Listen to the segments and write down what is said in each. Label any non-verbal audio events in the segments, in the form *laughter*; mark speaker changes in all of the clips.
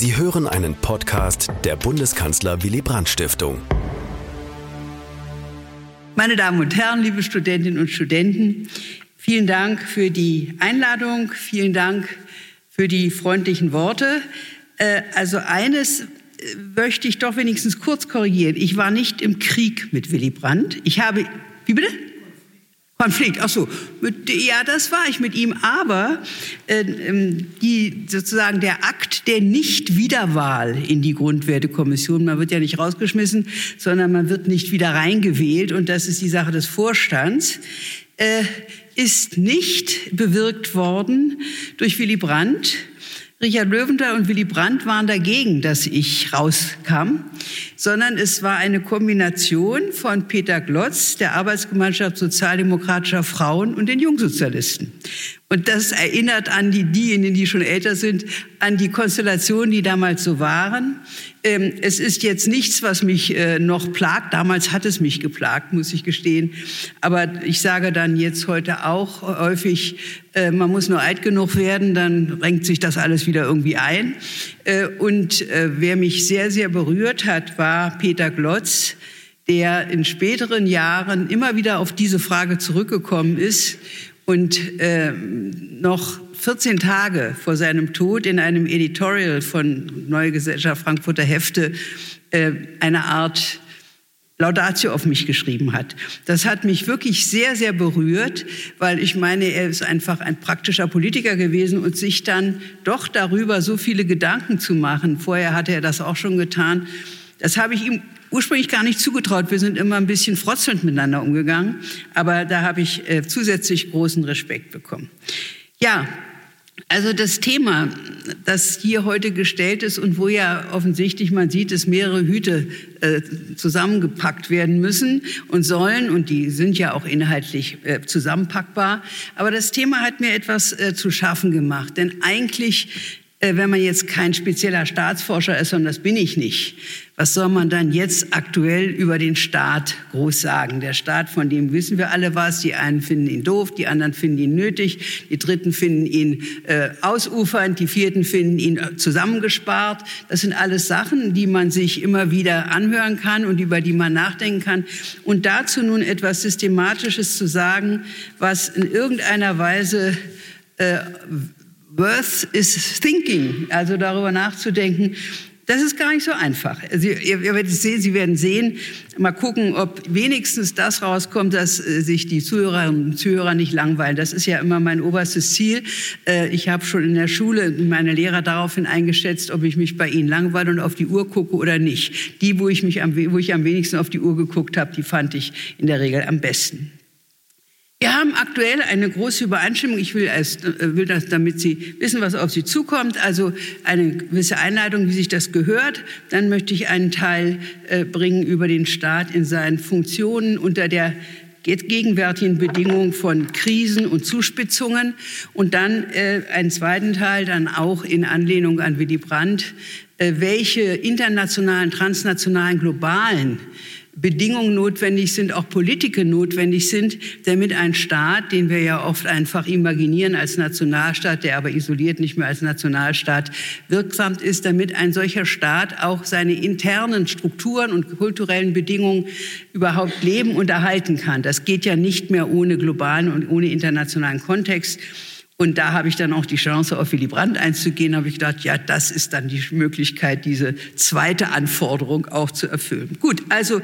Speaker 1: Sie hören einen Podcast der Bundeskanzler Willy Brandt Stiftung.
Speaker 2: Meine Damen und Herren, liebe Studentinnen und Studenten, vielen Dank für die Einladung, vielen Dank für die freundlichen Worte. Äh, also eines äh, möchte ich doch wenigstens kurz korrigieren. Ich war nicht im Krieg mit Willy Brandt. Ich habe, wie bitte? Konflikt, ach so, ja, das war ich mit ihm, aber äh, ähm, die, sozusagen der Akt der Nicht-Wiederwahl in die Grundwertekommission, man wird ja nicht rausgeschmissen, sondern man wird nicht wieder reingewählt. Und das ist die Sache des Vorstands, äh, ist nicht bewirkt worden durch Willy Brandt, Richard Löwenthal und Willy Brandt waren dagegen, dass ich rauskam, sondern es war eine Kombination von Peter Glotz, der Arbeitsgemeinschaft sozialdemokratischer Frauen und den Jungsozialisten. Und das erinnert an die, diejenigen, die schon älter sind, an die Konstellationen, die damals so waren. Ähm, es ist jetzt nichts, was mich äh, noch plagt. Damals hat es mich geplagt, muss ich gestehen. Aber ich sage dann jetzt heute auch häufig, äh, man muss nur alt genug werden, dann renkt sich das alles wieder irgendwie ein. Äh, und wer mich sehr, sehr berührt hat, war Peter Glotz, der in späteren Jahren immer wieder auf diese Frage zurückgekommen ist und äh, noch 14 Tage vor seinem Tod in einem Editorial von Neue Gesellschaft Frankfurter Hefte äh, eine Art Laudatio auf mich geschrieben hat. Das hat mich wirklich sehr, sehr berührt, weil ich meine, er ist einfach ein praktischer Politiker gewesen und sich dann doch darüber so viele Gedanken zu machen. Vorher hatte er das auch schon getan. Das habe ich ihm ursprünglich gar nicht zugetraut. Wir sind immer ein bisschen frotzelnd miteinander umgegangen, aber da habe ich äh, zusätzlich großen Respekt bekommen. Ja, also das Thema, das hier heute gestellt ist und wo ja offensichtlich man sieht, dass mehrere Hüte äh, zusammengepackt werden müssen und sollen und die sind ja auch inhaltlich äh, zusammenpackbar. Aber das Thema hat mir etwas äh, zu schaffen gemacht, denn eigentlich äh, wenn man jetzt kein spezieller Staatsforscher ist, und das bin ich nicht, was soll man dann jetzt aktuell über den Staat groß sagen? Der Staat, von dem wissen wir alle was. Die einen finden ihn doof, die anderen finden ihn nötig, die Dritten finden ihn äh, ausufernd, die Vierten finden ihn äh, zusammengespart. Das sind alles Sachen, die man sich immer wieder anhören kann und über die man nachdenken kann. Und dazu nun etwas Systematisches zu sagen, was in irgendeiner Weise äh, Worth is thinking, also darüber nachzudenken. Das ist gar nicht so einfach. Sie, ihr, ihr werdet sehen, Sie werden sehen, mal gucken, ob wenigstens das rauskommt, dass äh, sich die Zuhörerinnen und Zuhörer nicht langweilen. Das ist ja immer mein oberstes Ziel. Äh, ich habe schon in der Schule meine Lehrer daraufhin eingeschätzt, ob ich mich bei ihnen langweile und auf die Uhr gucke oder nicht. Die, wo ich, mich am, wo ich am wenigsten auf die Uhr geguckt habe, die fand ich in der Regel am besten. Wir haben aktuell eine große Übereinstimmung. Ich will, erst, äh, will das, damit Sie wissen, was auf Sie zukommt. Also eine gewisse Einleitung, wie sich das gehört. Dann möchte ich einen Teil äh, bringen über den Staat in seinen Funktionen unter der gegenwärtigen Bedingungen von Krisen und Zuspitzungen. Und dann äh, einen zweiten Teil, dann auch in Anlehnung an Willy Brandt, äh, welche internationalen, transnationalen, globalen Bedingungen notwendig sind, auch Politiken notwendig sind, damit ein Staat, den wir ja oft einfach imaginieren als Nationalstaat, der aber isoliert nicht mehr als Nationalstaat wirksam ist, damit ein solcher Staat auch seine internen Strukturen und kulturellen Bedingungen überhaupt leben und erhalten kann. Das geht ja nicht mehr ohne globalen und ohne internationalen Kontext. Und da habe ich dann auch die Chance, auf Willy Brandt einzugehen, habe ich gedacht, ja, das ist dann die Möglichkeit, diese zweite Anforderung auch zu erfüllen. Gut, also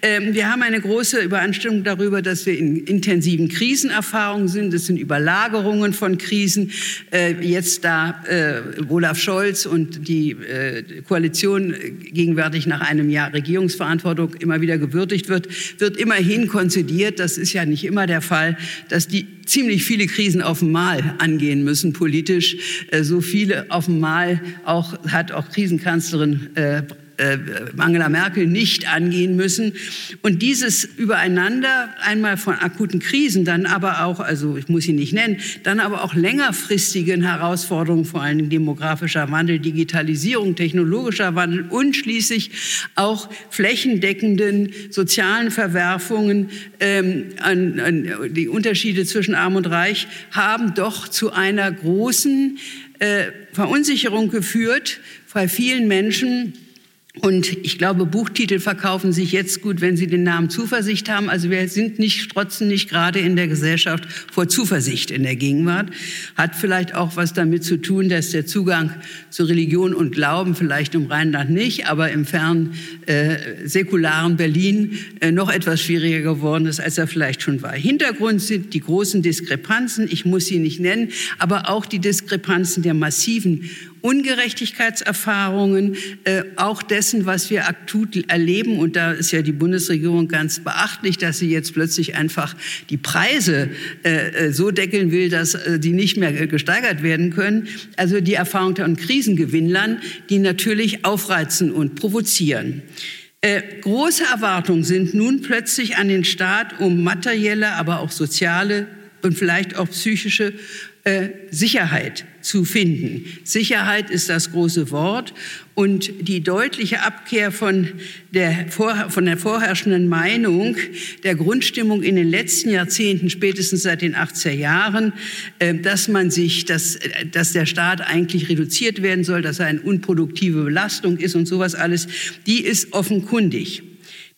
Speaker 2: ähm, wir haben eine große Übereinstimmung darüber, dass wir in intensiven Krisenerfahrungen sind. Es sind Überlagerungen von Krisen. Äh, jetzt da äh, Olaf Scholz und die äh, Koalition gegenwärtig nach einem Jahr Regierungsverantwortung immer wieder gewürdigt wird, wird immerhin konzidiert, das ist ja nicht immer der Fall, dass die ziemlich viele Krisen auf einmal angehen müssen politisch. Äh, so viele auf einmal auch, hat auch Krisenkanzlerin äh, Angela Merkel nicht angehen müssen. Und dieses Übereinander einmal von akuten Krisen, dann aber auch, also ich muss sie nicht nennen, dann aber auch längerfristigen Herausforderungen, vor allem demografischer Wandel, Digitalisierung, technologischer Wandel und schließlich auch flächendeckenden sozialen Verwerfungen, ähm, an, an die Unterschiede zwischen Arm und Reich haben doch zu einer großen äh, Verunsicherung geführt bei vielen Menschen, und ich glaube, Buchtitel verkaufen sich jetzt gut, wenn sie den Namen Zuversicht haben. Also wir sind nicht, strotzen nicht gerade in der Gesellschaft vor Zuversicht in der Gegenwart. Hat vielleicht auch was damit zu tun, dass der Zugang zu Religion und Glauben vielleicht im Rheinland nicht, aber im fernen äh, säkularen Berlin äh, noch etwas schwieriger geworden ist, als er vielleicht schon war. Hintergrund sind die großen Diskrepanzen. Ich muss sie nicht nennen, aber auch die Diskrepanzen der massiven Ungerechtigkeitserfahrungen, äh, auch dessen, was wir akut erleben. Und da ist ja die Bundesregierung ganz beachtlich, dass sie jetzt plötzlich einfach die Preise äh, äh so deckeln will, dass äh, die nicht mehr gesteigert werden können. Also die Erfahrung von Krisengewinnlern, die natürlich aufreizen und provozieren. Äh, große Erwartungen sind nun plötzlich an den Staat, um materielle, aber auch soziale und vielleicht auch psychische äh, Sicherheit zu finden. Sicherheit ist das große Wort und die deutliche Abkehr von der, von der vorherrschenden Meinung, der Grundstimmung in den letzten Jahrzehnten, spätestens seit den 80er Jahren, äh, dass man sich, dass, dass der Staat eigentlich reduziert werden soll, dass er eine unproduktive Belastung ist und sowas alles, die ist offenkundig.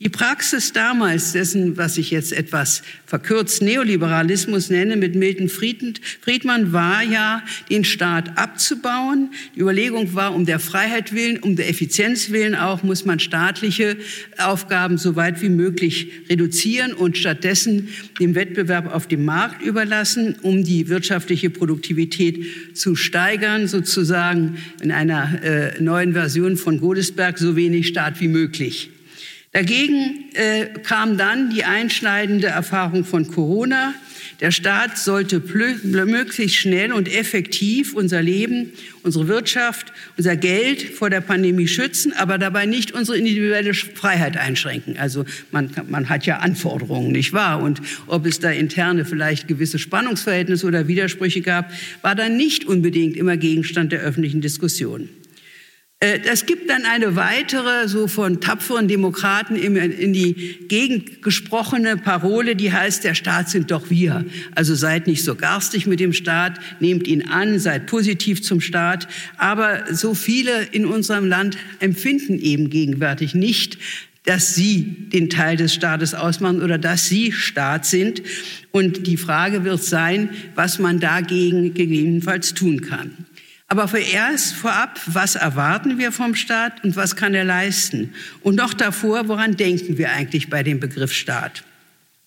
Speaker 2: Die Praxis damals dessen, was ich jetzt etwas verkürzt Neoliberalismus nenne, mit Milton Friedman, war ja, den Staat abzubauen. Die Überlegung war, um der Freiheit willen, um der Effizienz willen auch, muss man staatliche Aufgaben so weit wie möglich reduzieren und stattdessen dem Wettbewerb auf dem Markt überlassen, um die wirtschaftliche Produktivität zu steigern, sozusagen in einer äh, neuen Version von Godesberg, so wenig Staat wie möglich. Dagegen äh, kam dann die einschneidende Erfahrung von Corona. Der Staat sollte möglichst schnell und effektiv unser Leben, unsere Wirtschaft, unser Geld vor der Pandemie schützen, aber dabei nicht unsere individuelle Freiheit einschränken. Also man, man hat ja Anforderungen, nicht wahr? Und ob es da interne vielleicht gewisse Spannungsverhältnisse oder Widersprüche gab, war dann nicht unbedingt immer Gegenstand der öffentlichen Diskussion. Es äh, gibt dann eine weitere, so von tapferen Demokraten in die Gegend gesprochene Parole, die heißt, der Staat sind doch wir. Also seid nicht so garstig mit dem Staat, nehmt ihn an, seid positiv zum Staat. Aber so viele in unserem Land empfinden eben gegenwärtig nicht, dass sie den Teil des Staates ausmachen oder dass sie Staat sind. Und die Frage wird sein, was man dagegen gegebenenfalls tun kann. Aber vorerst vorab, was erwarten wir vom Staat und was kann er leisten? Und noch davor, woran denken wir eigentlich bei dem Begriff Staat?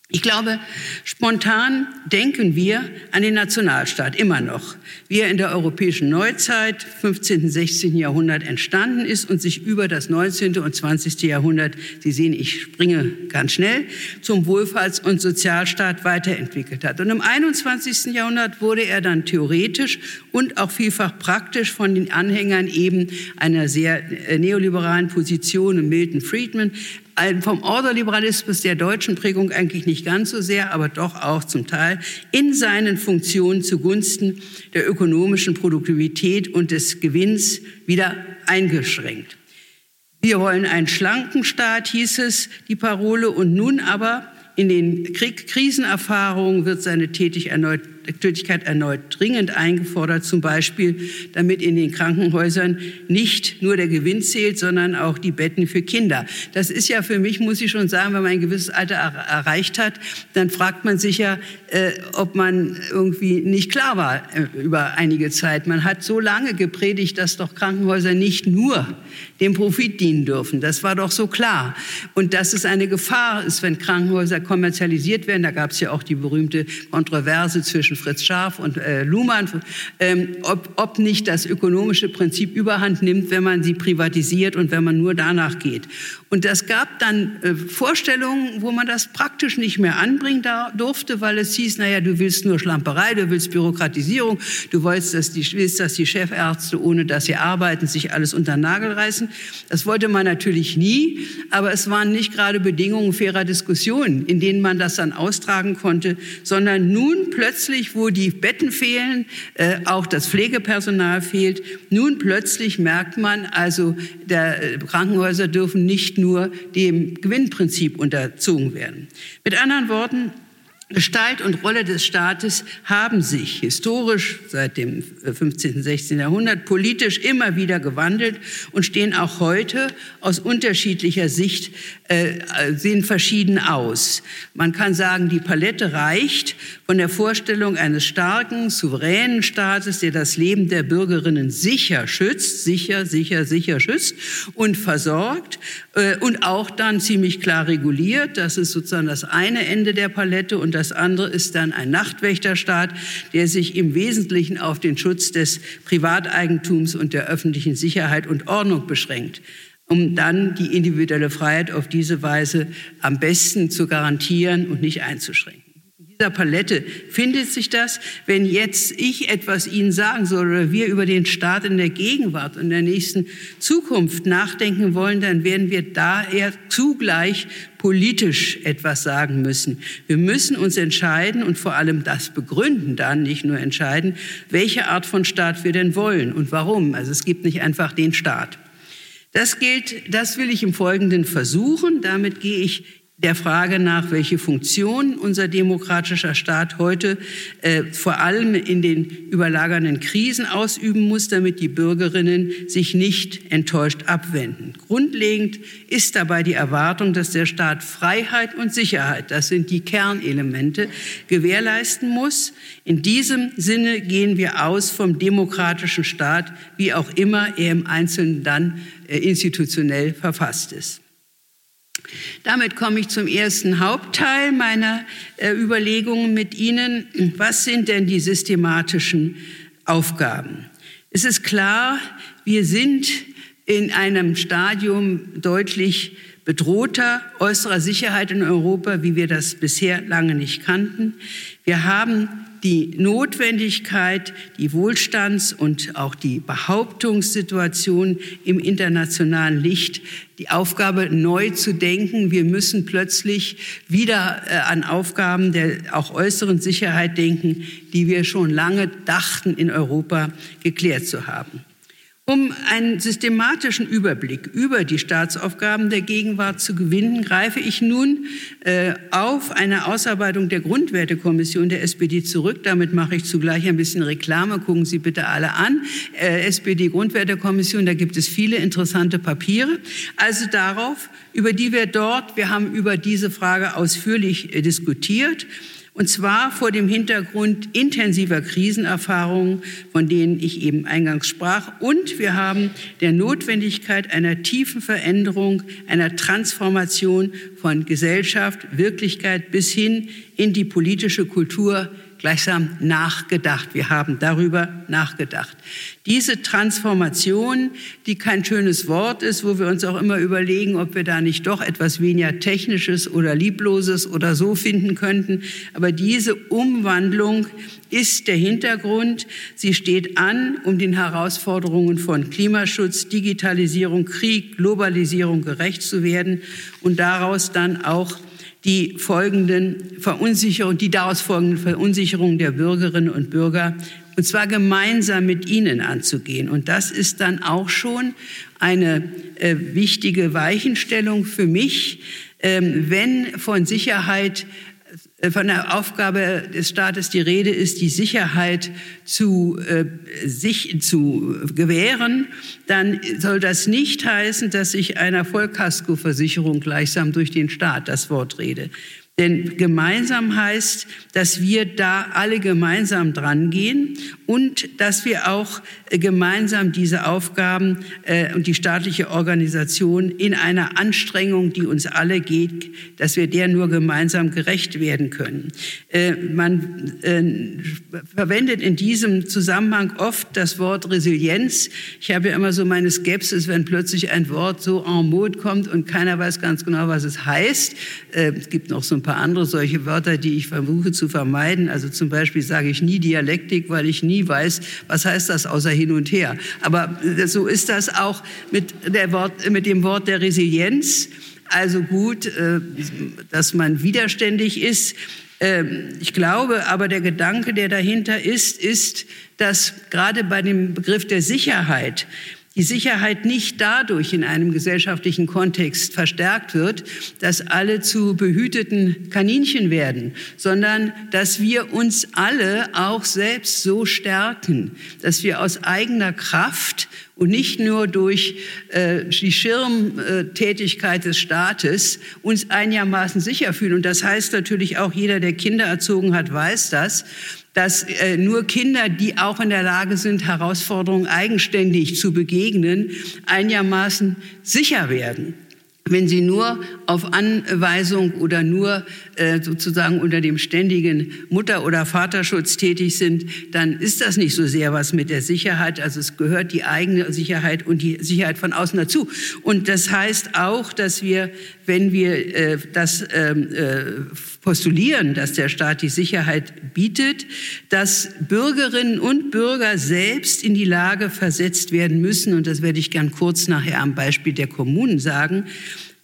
Speaker 2: Ich glaube, spontan denken wir an den Nationalstaat immer noch, wie er in der europäischen Neuzeit, 15., 16. Jahrhundert entstanden ist und sich über das 19. und 20. Jahrhundert, Sie sehen, ich springe ganz schnell, zum Wohlfahrts- und Sozialstaat weiterentwickelt hat. Und im 21. Jahrhundert wurde er dann theoretisch und auch vielfach praktisch von den Anhängern eben einer sehr äh, neoliberalen Position, Milton Friedman, vom Ordoliberalismus der deutschen Prägung eigentlich nicht ganz so sehr, aber doch auch zum Teil in seinen Funktionen zugunsten der ökonomischen Produktivität und des Gewinns wieder eingeschränkt. Wir wollen einen schlanken Staat, hieß es, die Parole, und nun aber in den Krieg Krisenerfahrungen wird seine Tätig erneut, Tätigkeit erneut dringend eingefordert, zum Beispiel damit in den Krankenhäusern nicht nur der Gewinn zählt, sondern auch die Betten für Kinder. Das ist ja für mich, muss ich schon sagen, wenn man ein gewisses Alter er erreicht hat, dann fragt man sich ja, äh, ob man irgendwie nicht klar war äh, über einige Zeit. Man hat so lange gepredigt, dass doch Krankenhäuser nicht nur dem Profit dienen dürfen. Das war doch so klar. Und dass es eine Gefahr ist, wenn Krankenhäuser kommerzialisiert werden. Da gab es ja auch die berühmte Kontroverse zwischen Fritz Scharf und äh, Luhmann, ähm, ob, ob nicht das ökonomische Prinzip überhand nimmt, wenn man sie privatisiert und wenn man nur danach geht. Und das gab dann äh, Vorstellungen, wo man das praktisch nicht mehr anbringen da, durfte, weil es hieß, naja, du willst nur Schlamperei, du willst Bürokratisierung, du willst, dass die, willst, dass die Chefärzte, ohne dass sie arbeiten, sich alles unter den Nagel reißen. Das wollte man natürlich nie, aber es waren nicht gerade Bedingungen fairer Diskussionen, in denen man das dann austragen konnte, sondern nun plötzlich, wo die Betten fehlen, äh, auch das Pflegepersonal fehlt, nun plötzlich merkt man, also der, äh, Krankenhäuser dürfen nicht nur dem Gewinnprinzip unterzogen werden. Mit anderen Worten, Gestalt und Rolle des Staates haben sich historisch seit dem 15. 16. Jahrhundert politisch immer wieder gewandelt und stehen auch heute aus unterschiedlicher Sicht äh, sehen verschieden aus. Man kann sagen, die Palette reicht von der Vorstellung eines starken, souveränen Staates, der das Leben der Bürgerinnen sicher schützt, sicher, sicher, sicher schützt und versorgt äh, und auch dann ziemlich klar reguliert. Das ist sozusagen das eine Ende der Palette und das andere ist dann ein Nachtwächterstaat, der sich im Wesentlichen auf den Schutz des Privateigentums und der öffentlichen Sicherheit und Ordnung beschränkt um dann die individuelle Freiheit auf diese Weise am besten zu garantieren und nicht einzuschränken. In dieser Palette findet sich das. Wenn jetzt ich etwas Ihnen sagen soll oder wir über den Staat in der Gegenwart und der nächsten Zukunft nachdenken wollen, dann werden wir daher zugleich politisch etwas sagen müssen. Wir müssen uns entscheiden und vor allem das begründen dann, nicht nur entscheiden, welche Art von Staat wir denn wollen und warum. Also es gibt nicht einfach den Staat. Das gilt, das will ich im Folgenden versuchen. Damit gehe ich der Frage nach, welche Funktion unser demokratischer Staat heute äh, vor allem in den überlagernden Krisen ausüben muss, damit die Bürgerinnen sich nicht enttäuscht abwenden. Grundlegend ist dabei die Erwartung, dass der Staat Freiheit und Sicherheit, das sind die Kernelemente, gewährleisten muss. In diesem Sinne gehen wir aus vom demokratischen Staat, wie auch immer er im Einzelnen dann institutionell verfasst ist. Damit komme ich zum ersten Hauptteil meiner äh, Überlegungen mit Ihnen. Was sind denn die systematischen Aufgaben? Es ist klar, wir sind in einem Stadium deutlich bedrohter äußerer Sicherheit in Europa, wie wir das bisher lange nicht kannten. Wir haben die Notwendigkeit, die Wohlstands- und auch die Behauptungssituation im internationalen Licht, die Aufgabe neu zu denken. Wir müssen plötzlich wieder äh, an Aufgaben der auch äußeren Sicherheit denken, die wir schon lange dachten, in Europa geklärt zu haben. Um einen systematischen Überblick über die Staatsaufgaben der Gegenwart zu gewinnen, greife ich nun äh, auf eine Ausarbeitung der Grundwertekommission der SPD zurück. Damit mache ich zugleich ein bisschen Reklame. Gucken Sie bitte alle an. Äh, SPD Grundwertekommission, da gibt es viele interessante Papiere. Also darauf, über die wir dort, wir haben über diese Frage ausführlich äh, diskutiert. Und zwar vor dem Hintergrund intensiver Krisenerfahrungen, von denen ich eben eingangs sprach. Und wir haben der Notwendigkeit einer tiefen Veränderung, einer Transformation von Gesellschaft, Wirklichkeit bis hin in die politische Kultur gleichsam nachgedacht. Wir haben darüber nachgedacht. Diese Transformation, die kein schönes Wort ist, wo wir uns auch immer überlegen, ob wir da nicht doch etwas weniger Technisches oder Liebloses oder so finden könnten. Aber diese Umwandlung ist der Hintergrund. Sie steht an, um den Herausforderungen von Klimaschutz, Digitalisierung, Krieg, Globalisierung gerecht zu werden und daraus dann auch die folgenden Verunsicherungen, die daraus folgenden Verunsicherungen der Bürgerinnen und Bürger, und zwar gemeinsam mit ihnen anzugehen. Und das ist dann auch schon eine äh, wichtige Weichenstellung für mich, ähm, wenn von Sicherheit von der Aufgabe des Staates die Rede ist, die Sicherheit zu, äh, sich zu gewähren, dann soll das nicht heißen, dass ich einer Vollkaskoversicherung gleichsam durch den Staat das Wort rede. Denn gemeinsam heißt, dass wir da alle gemeinsam dran gehen und dass wir auch äh, gemeinsam diese Aufgaben äh, und die staatliche Organisation in einer Anstrengung, die uns alle geht, dass wir der nur gemeinsam gerecht werden können. Äh, man verwendet in diesem Zusammenhang oft das Wort Resilienz. Ich habe ja immer so meine Skepsis, wenn plötzlich ein Wort so en mode kommt und keiner weiß ganz genau, was es heißt. Es gibt noch so ein paar andere solche Wörter, die ich versuche zu vermeiden. Also zum Beispiel sage ich nie Dialektik, weil ich nie weiß, was heißt das außer hin und her. Aber so ist das auch mit, der Wort, mit dem Wort der Resilienz. Also gut, äh, dass man widerständig ist. Ähm, ich glaube aber, der Gedanke, der dahinter ist, ist, dass gerade bei dem Begriff der Sicherheit die Sicherheit nicht dadurch in einem gesellschaftlichen Kontext verstärkt wird, dass alle zu behüteten Kaninchen werden, sondern dass wir uns alle auch selbst so stärken, dass wir aus eigener Kraft und nicht nur durch äh, die Schirmtätigkeit des Staates uns einigermaßen sicher fühlen. Und das heißt natürlich auch, jeder, der Kinder erzogen hat, weiß das, dass äh, nur Kinder, die auch in der Lage sind, Herausforderungen eigenständig zu begegnen, einigermaßen sicher werden. Wenn sie nur auf Anweisung oder nur äh, sozusagen unter dem ständigen Mutter- oder Vaterschutz tätig sind, dann ist das nicht so sehr was mit der Sicherheit. Also es gehört die eigene Sicherheit und die Sicherheit von außen dazu. Und das heißt auch, dass wir, wenn wir äh, das ähm, äh, postulieren, dass der Staat die Sicherheit bietet, dass Bürgerinnen und Bürger selbst in die Lage versetzt werden müssen, und das werde ich gern kurz nachher am Beispiel der Kommunen sagen,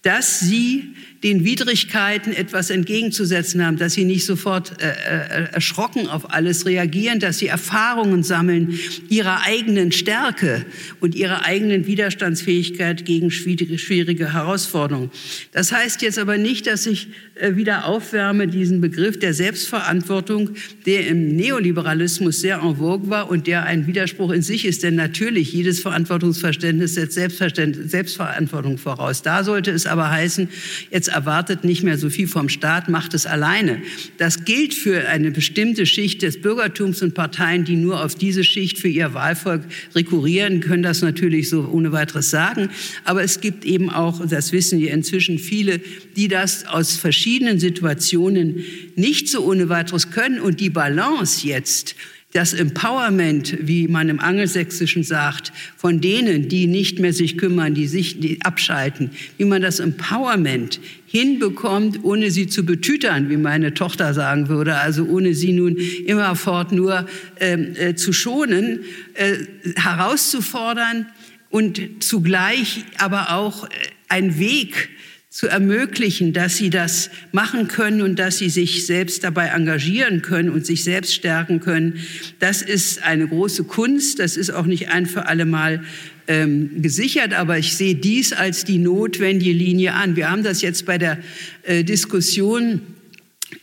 Speaker 2: dass sie den Widrigkeiten etwas entgegenzusetzen haben, dass sie nicht sofort äh, äh, erschrocken auf alles reagieren, dass sie Erfahrungen sammeln ihrer eigenen Stärke und ihrer eigenen Widerstandsfähigkeit gegen schwierige, Herausforderungen. Das heißt jetzt aber nicht, dass ich äh, wieder aufwärme diesen Begriff der Selbstverantwortung, der im Neoliberalismus sehr en vogue war und der ein Widerspruch in sich ist. Denn natürlich, jedes Verantwortungsverständnis setzt Selbstverantwortung voraus. Da sollte es aber heißen, jetzt erwartet nicht mehr so viel vom Staat, macht es alleine. Das gilt für eine bestimmte Schicht des Bürgertums und Parteien, die nur auf diese Schicht für ihr Wahlvolk rekurrieren, können das natürlich so ohne weiteres sagen. Aber es gibt eben auch, das wissen wir inzwischen, viele, die das aus verschiedenen Situationen nicht so ohne weiteres können und die Balance jetzt das Empowerment, wie man im Angelsächsischen sagt, von denen, die nicht mehr sich kümmern, die sich die abschalten, wie man das Empowerment hinbekommt, ohne sie zu betütern, wie meine Tochter sagen würde, also ohne sie nun immerfort nur ähm, äh, zu schonen, äh, herauszufordern und zugleich aber auch äh, ein Weg zu ermöglichen, dass sie das machen können und dass sie sich selbst dabei engagieren können und sich selbst stärken können. Das ist eine große Kunst. Das ist auch nicht ein für alle Mal ähm, gesichert, aber ich sehe dies als die notwendige Linie an. Wir haben das jetzt bei der äh, Diskussion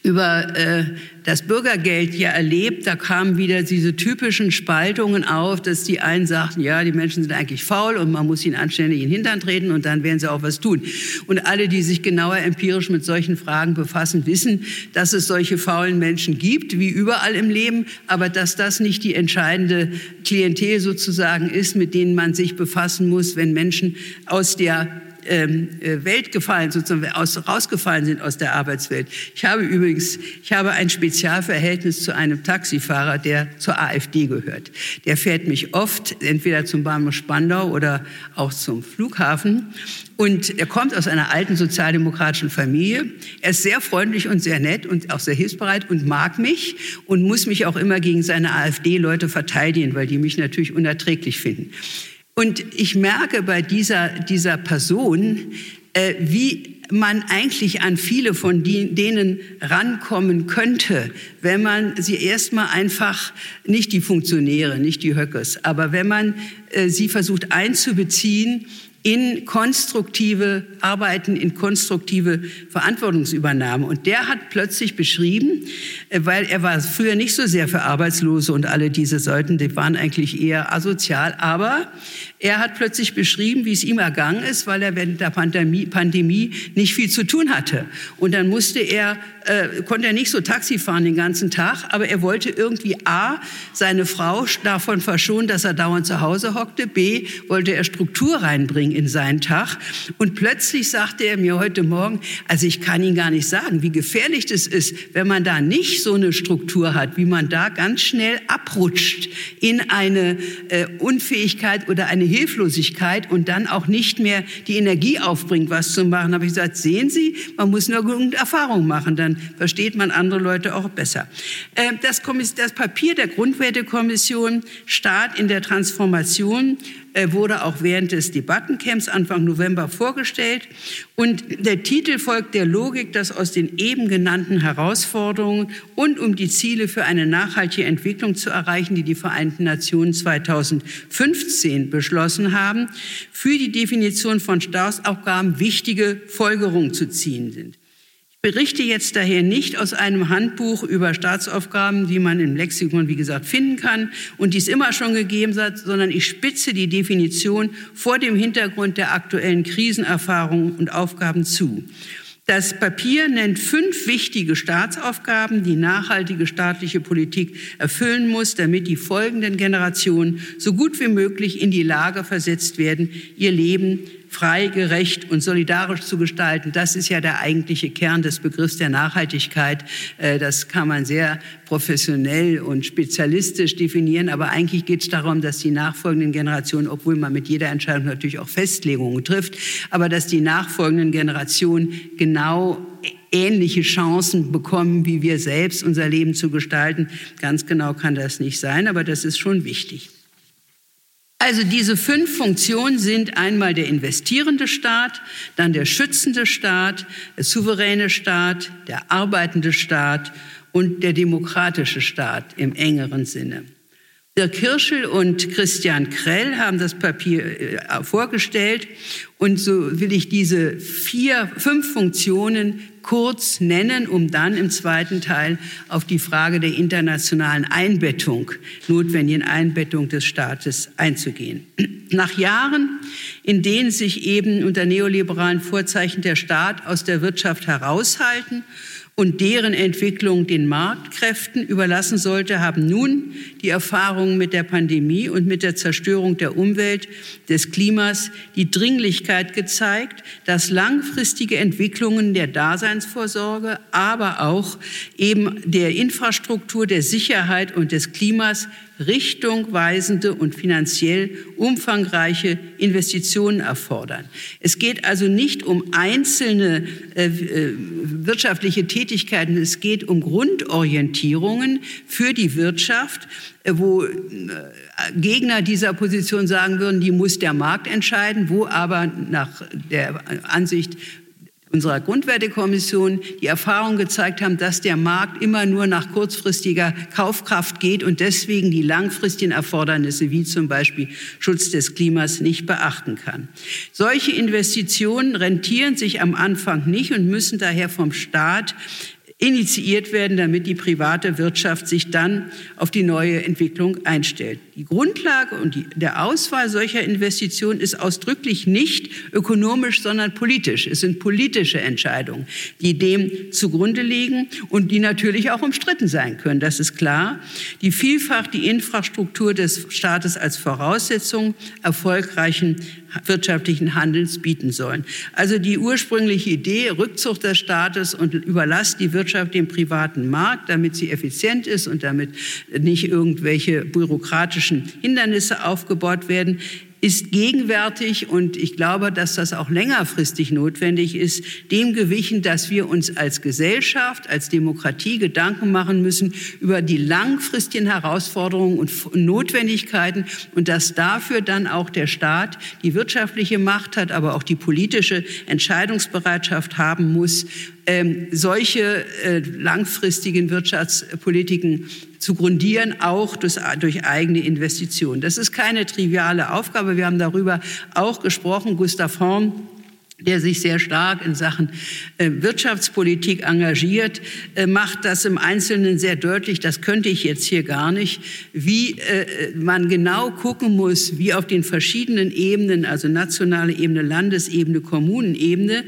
Speaker 2: über äh, das Bürgergeld ja erlebt, da kamen wieder diese typischen Spaltungen auf, dass die einen sagten, ja, die Menschen sind eigentlich faul und man muss ihnen anständig in den Hintern treten und dann werden sie auch was tun. Und alle, die sich genauer empirisch mit solchen Fragen befassen, wissen, dass es solche faulen Menschen gibt, wie überall im Leben, aber dass das nicht die entscheidende Klientel sozusagen ist, mit denen man sich befassen muss, wenn Menschen aus der Welt gefallen, sozusagen aus, rausgefallen sind aus der Arbeitswelt. Ich habe übrigens, ich habe ein Spezialverhältnis zu einem Taxifahrer, der zur AfD gehört. Der fährt mich oft entweder zum Bahnhof Spandau oder auch zum Flughafen. Und er kommt aus einer alten sozialdemokratischen Familie. Er ist sehr freundlich und sehr nett und auch sehr hilfsbereit und mag mich und muss mich auch immer gegen seine AfD-Leute verteidigen, weil die mich natürlich unerträglich finden. Und ich merke bei dieser, dieser Person, äh, wie man eigentlich an viele von die, denen rankommen könnte, wenn man sie erstmal einfach, nicht die Funktionäre, nicht die Höckers, aber wenn man äh, sie versucht einzubeziehen in konstruktive Arbeiten, in konstruktive Verantwortungsübernahme. Und der hat plötzlich beschrieben, äh, weil er war früher nicht so sehr für Arbeitslose und alle diese Seiten, die waren eigentlich eher asozial, aber er hat plötzlich beschrieben, wie es ihm ergangen ist, weil er während der Pandemie, Pandemie nicht viel zu tun hatte. Und dann musste er, äh, konnte er nicht so Taxi fahren den ganzen Tag, aber er wollte irgendwie A, seine Frau davon verschonen, dass er dauernd zu Hause hockte, B, wollte er Struktur reinbringen in seinen Tag. Und plötzlich sagte er mir heute Morgen, also ich kann Ihnen gar nicht sagen, wie gefährlich das ist, wenn man da nicht so eine Struktur hat, wie man da ganz schnell abrutscht in eine äh, Unfähigkeit oder eine Hilflosigkeit und dann auch nicht mehr die Energie aufbringt, was zu machen. habe ich gesagt, sehen Sie, man muss nur genug Erfahrung machen, dann versteht man andere Leute auch besser. Äh, das, das Papier der Grundwertekommission Staat in der Transformation wurde auch während des Debattencamps Anfang November vorgestellt. Und der Titel folgt der Logik, dass aus den eben genannten Herausforderungen und um die Ziele für eine nachhaltige Entwicklung zu erreichen, die die Vereinten Nationen 2015 beschlossen haben, für die Definition von Staatsaufgaben wichtige Folgerungen zu ziehen sind berichte jetzt daher nicht aus einem Handbuch über Staatsaufgaben, die man im Lexikon, wie gesagt, finden kann und die es immer schon gegeben hat, sondern ich spitze die Definition vor dem Hintergrund der aktuellen Krisenerfahrungen und Aufgaben zu. Das Papier nennt fünf wichtige Staatsaufgaben, die nachhaltige staatliche Politik erfüllen muss, damit die folgenden Generationen so gut wie möglich in die Lage versetzt werden, ihr Leben frei, gerecht und solidarisch zu gestalten. Das ist ja der eigentliche Kern des Begriffs der Nachhaltigkeit. Äh, das kann man sehr professionell und spezialistisch definieren, aber eigentlich geht es darum, dass die nachfolgenden Generationen, obwohl man mit jeder Entscheidung natürlich auch Festlegungen trifft, aber dass die nachfolgenden Generationen genau ähnliche Chancen bekommen, wie wir selbst unser Leben zu gestalten. Ganz genau kann das nicht sein, aber das ist schon wichtig. Also diese fünf Funktionen sind einmal der investierende Staat, dann der schützende Staat, der souveräne Staat, der arbeitende Staat und der demokratische Staat im engeren Sinne. Dirk Kirschel und Christian Krell haben das Papier äh, vorgestellt und so will ich diese vier, fünf Funktionen kurz nennen, um dann im zweiten Teil auf die Frage der internationalen Einbettung, notwendigen Einbettung des Staates einzugehen. Nach Jahren, in denen sich eben unter neoliberalen Vorzeichen der Staat aus der Wirtschaft heraushalten und deren Entwicklung den Marktkräften überlassen sollte, haben nun die Erfahrungen mit der Pandemie und mit der Zerstörung der Umwelt, des Klimas die Dringlichkeit gezeigt, dass langfristige Entwicklungen der Daseinsvorsorge, aber auch eben der Infrastruktur, der Sicherheit und des Klimas richtungweisende und finanziell umfangreiche Investitionen erfordern. Es geht also nicht um einzelne äh, äh, wirtschaftliche Tätigkeiten, es geht um Grundorientierungen für die Wirtschaft, äh, wo äh, Gegner dieser Position sagen würden, die muss der Markt entscheiden, wo aber nach der Ansicht unserer Grundwertekommission die Erfahrung gezeigt haben, dass der Markt immer nur nach kurzfristiger Kaufkraft geht und deswegen die langfristigen Erfordernisse wie zum Beispiel Schutz des Klimas nicht beachten kann. Solche Investitionen rentieren sich am Anfang nicht und müssen daher vom Staat initiiert werden, damit die private Wirtschaft sich dann auf die neue Entwicklung einstellt. Die Grundlage und die, der Auswahl solcher Investitionen ist ausdrücklich nicht ökonomisch, sondern politisch. Es sind politische Entscheidungen, die dem zugrunde liegen und die natürlich auch umstritten sein können. Das ist klar. Die vielfach die Infrastruktur des Staates als Voraussetzung erfolgreichen wirtschaftlichen Handelns bieten sollen. Also die ursprüngliche Idee, Rückzug des Staates und überlasst die Wirtschaft dem privaten Markt, damit sie effizient ist und damit nicht irgendwelche bürokratischen Hindernisse aufgebaut werden, ist gegenwärtig. Und ich glaube, dass das auch längerfristig notwendig ist, dem gewichen, dass wir uns als Gesellschaft, als Demokratie Gedanken machen müssen über die langfristigen Herausforderungen und Notwendigkeiten. Und dass dafür dann auch der Staat die wirtschaftliche Macht hat, aber auch die politische Entscheidungsbereitschaft haben muss, ähm, solche äh, langfristigen Wirtschaftspolitiken zu grundieren, auch durch, durch eigene Investitionen. Das ist keine triviale Aufgabe. Wir haben darüber auch gesprochen. Gustav Horn der sich sehr stark in Sachen äh, Wirtschaftspolitik engagiert, äh, macht das im Einzelnen sehr deutlich, das könnte ich jetzt hier gar nicht, wie äh, man genau gucken muss, wie auf den verschiedenen Ebenen, also nationale Ebene, Landesebene, Kommunenebene,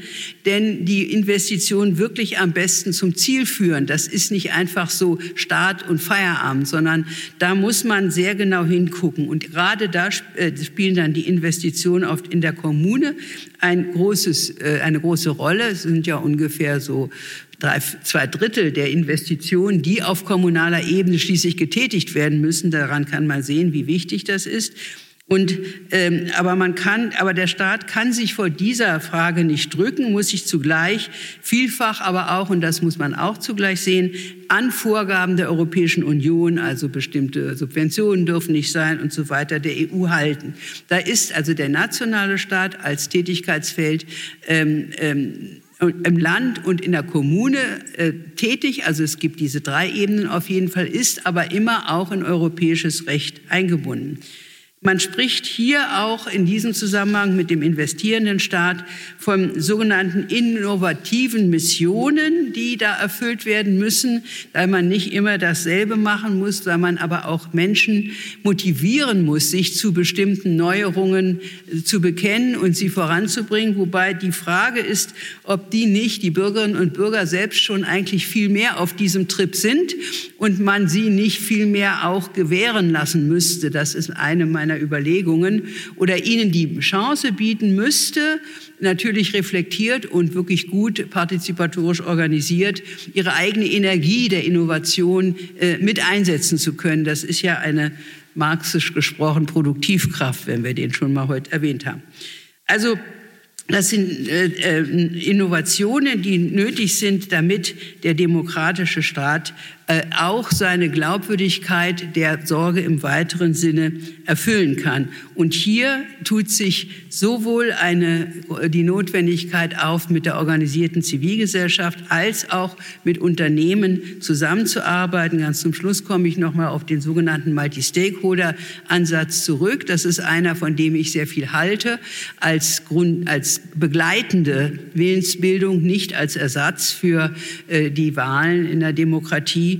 Speaker 2: denn die Investitionen wirklich am besten zum Ziel führen. Das ist nicht einfach so Start und Feierabend, sondern da muss man sehr genau hingucken. Und gerade da spielen dann die Investitionen oft in der Kommune ein großes, äh, eine große Rolle. Es sind ja ungefähr so drei, zwei Drittel der Investitionen, die auf kommunaler Ebene schließlich getätigt werden müssen. Daran kann man sehen, wie wichtig das ist. Und, ähm, aber man kann, aber der Staat kann sich vor dieser Frage nicht drücken, muss sich zugleich vielfach, aber auch, und das muss man auch zugleich sehen, an Vorgaben der Europäischen Union, also bestimmte Subventionen dürfen nicht sein und so weiter, der EU halten. Da ist also der nationale Staat als Tätigkeitsfeld ähm, ähm, im Land und in der Kommune äh, tätig. Also es gibt diese drei Ebenen auf jeden Fall, ist aber immer auch in europäisches Recht eingebunden. Man spricht hier auch in diesem Zusammenhang mit dem investierenden Staat von sogenannten innovativen Missionen, die da erfüllt werden müssen, da man nicht immer dasselbe machen muss, da man aber auch Menschen motivieren muss, sich zu bestimmten Neuerungen äh, zu bekennen und sie voranzubringen. Wobei die Frage ist, ob die nicht, die Bürgerinnen und Bürger selbst schon eigentlich viel mehr auf diesem Trip sind und man sie nicht viel mehr auch gewähren lassen müsste. Das ist eine meiner meiner Überlegungen oder ihnen die Chance bieten müsste, natürlich reflektiert und wirklich gut partizipatorisch organisiert, ihre eigene Energie der Innovation äh, mit einsetzen zu können. Das ist ja eine marxisch gesprochen Produktivkraft, wenn wir den schon mal heute erwähnt haben. Also das sind äh, äh Innovationen, die nötig sind, damit der demokratische Staat auch seine Glaubwürdigkeit der Sorge im weiteren Sinne erfüllen kann. Und hier tut sich sowohl eine, die Notwendigkeit auf, mit der organisierten Zivilgesellschaft als auch mit Unternehmen zusammenzuarbeiten. Ganz zum Schluss komme ich noch mal auf den sogenannten Multi-Stakeholder-Ansatz zurück. Das ist einer, von dem ich sehr viel halte, als, Grund, als begleitende Willensbildung, nicht als Ersatz für äh, die Wahlen in der Demokratie.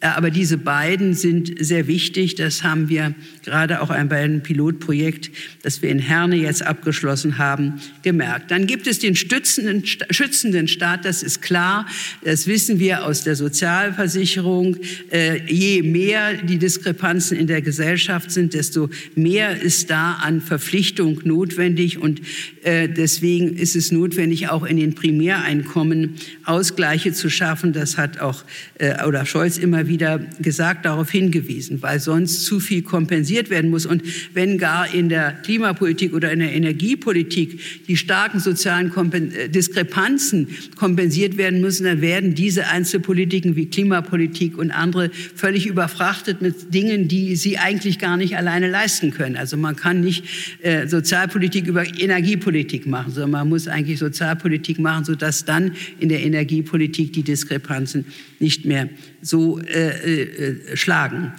Speaker 2: aber diese beiden sind sehr wichtig. Das haben wir gerade auch bei einem Pilotprojekt, das wir in Herne jetzt abgeschlossen haben, gemerkt. Dann gibt es den stützenden, schützenden Staat, das ist klar. Das wissen wir aus der Sozialversicherung. Äh, je mehr die Diskrepanzen in der Gesellschaft sind, desto mehr ist da an Verpflichtung notwendig. Und äh, deswegen ist es notwendig, auch in den Primäreinkommen Ausgleiche zu schaffen. Das hat auch oder Scholz immer wieder gesagt, darauf hingewiesen, weil sonst zu viel kompensiert werden muss. Und wenn gar in der Klimapolitik oder in der Energiepolitik die starken sozialen Kompen äh, Diskrepanzen kompensiert werden müssen, dann werden diese Einzelpolitiken wie Klimapolitik und andere völlig überfrachtet mit Dingen, die sie eigentlich gar nicht alleine leisten können. Also man kann nicht äh, Sozialpolitik über Energiepolitik machen, sondern man muss eigentlich Sozialpolitik machen, sodass dann in der Energiepolitik die Diskrepanzen nicht mehr so äh, äh, schlagen.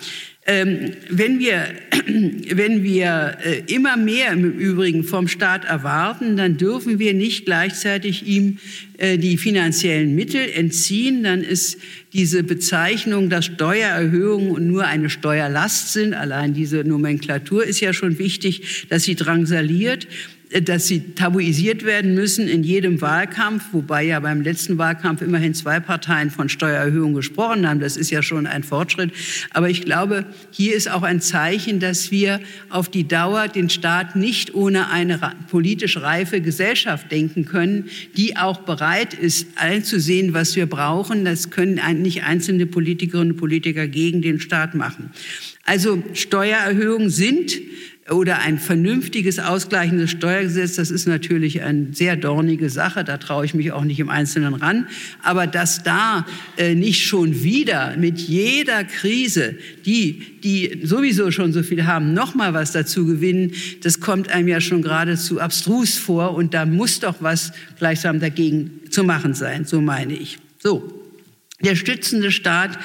Speaker 2: Ähm, wenn wir, *clears throat* wenn wir äh, immer mehr im Übrigen vom Staat erwarten, dann dürfen wir nicht gleichzeitig ihm äh, die finanziellen Mittel entziehen. Dann ist diese Bezeichnung, dass Steuererhöhungen nur eine Steuerlast sind, allein diese Nomenklatur ist ja schon wichtig, dass sie drangsaliert dass sie tabuisiert werden müssen in jedem Wahlkampf, wobei ja beim letzten Wahlkampf immerhin zwei Parteien von Steuererhöhung gesprochen haben. Das ist ja schon ein Fortschritt. Aber ich glaube, hier ist auch ein Zeichen, dass wir auf die Dauer den Staat nicht ohne eine politisch reife Gesellschaft denken können, die auch bereit ist, einzusehen, was wir brauchen. Das können nicht einzelne Politikerinnen und Politiker gegen den Staat machen. Also Steuererhöhungen sind oder ein vernünftiges, ausgleichendes Steuergesetz, das ist natürlich eine sehr dornige Sache, da traue ich mich auch nicht im Einzelnen ran. Aber dass da äh, nicht schon wieder mit jeder Krise, die, die sowieso schon so viel haben, noch mal was dazu gewinnen, das kommt einem ja schon geradezu abstrus vor und da muss doch was gleichsam dagegen zu machen sein, so meine ich. So. Der stützende Staat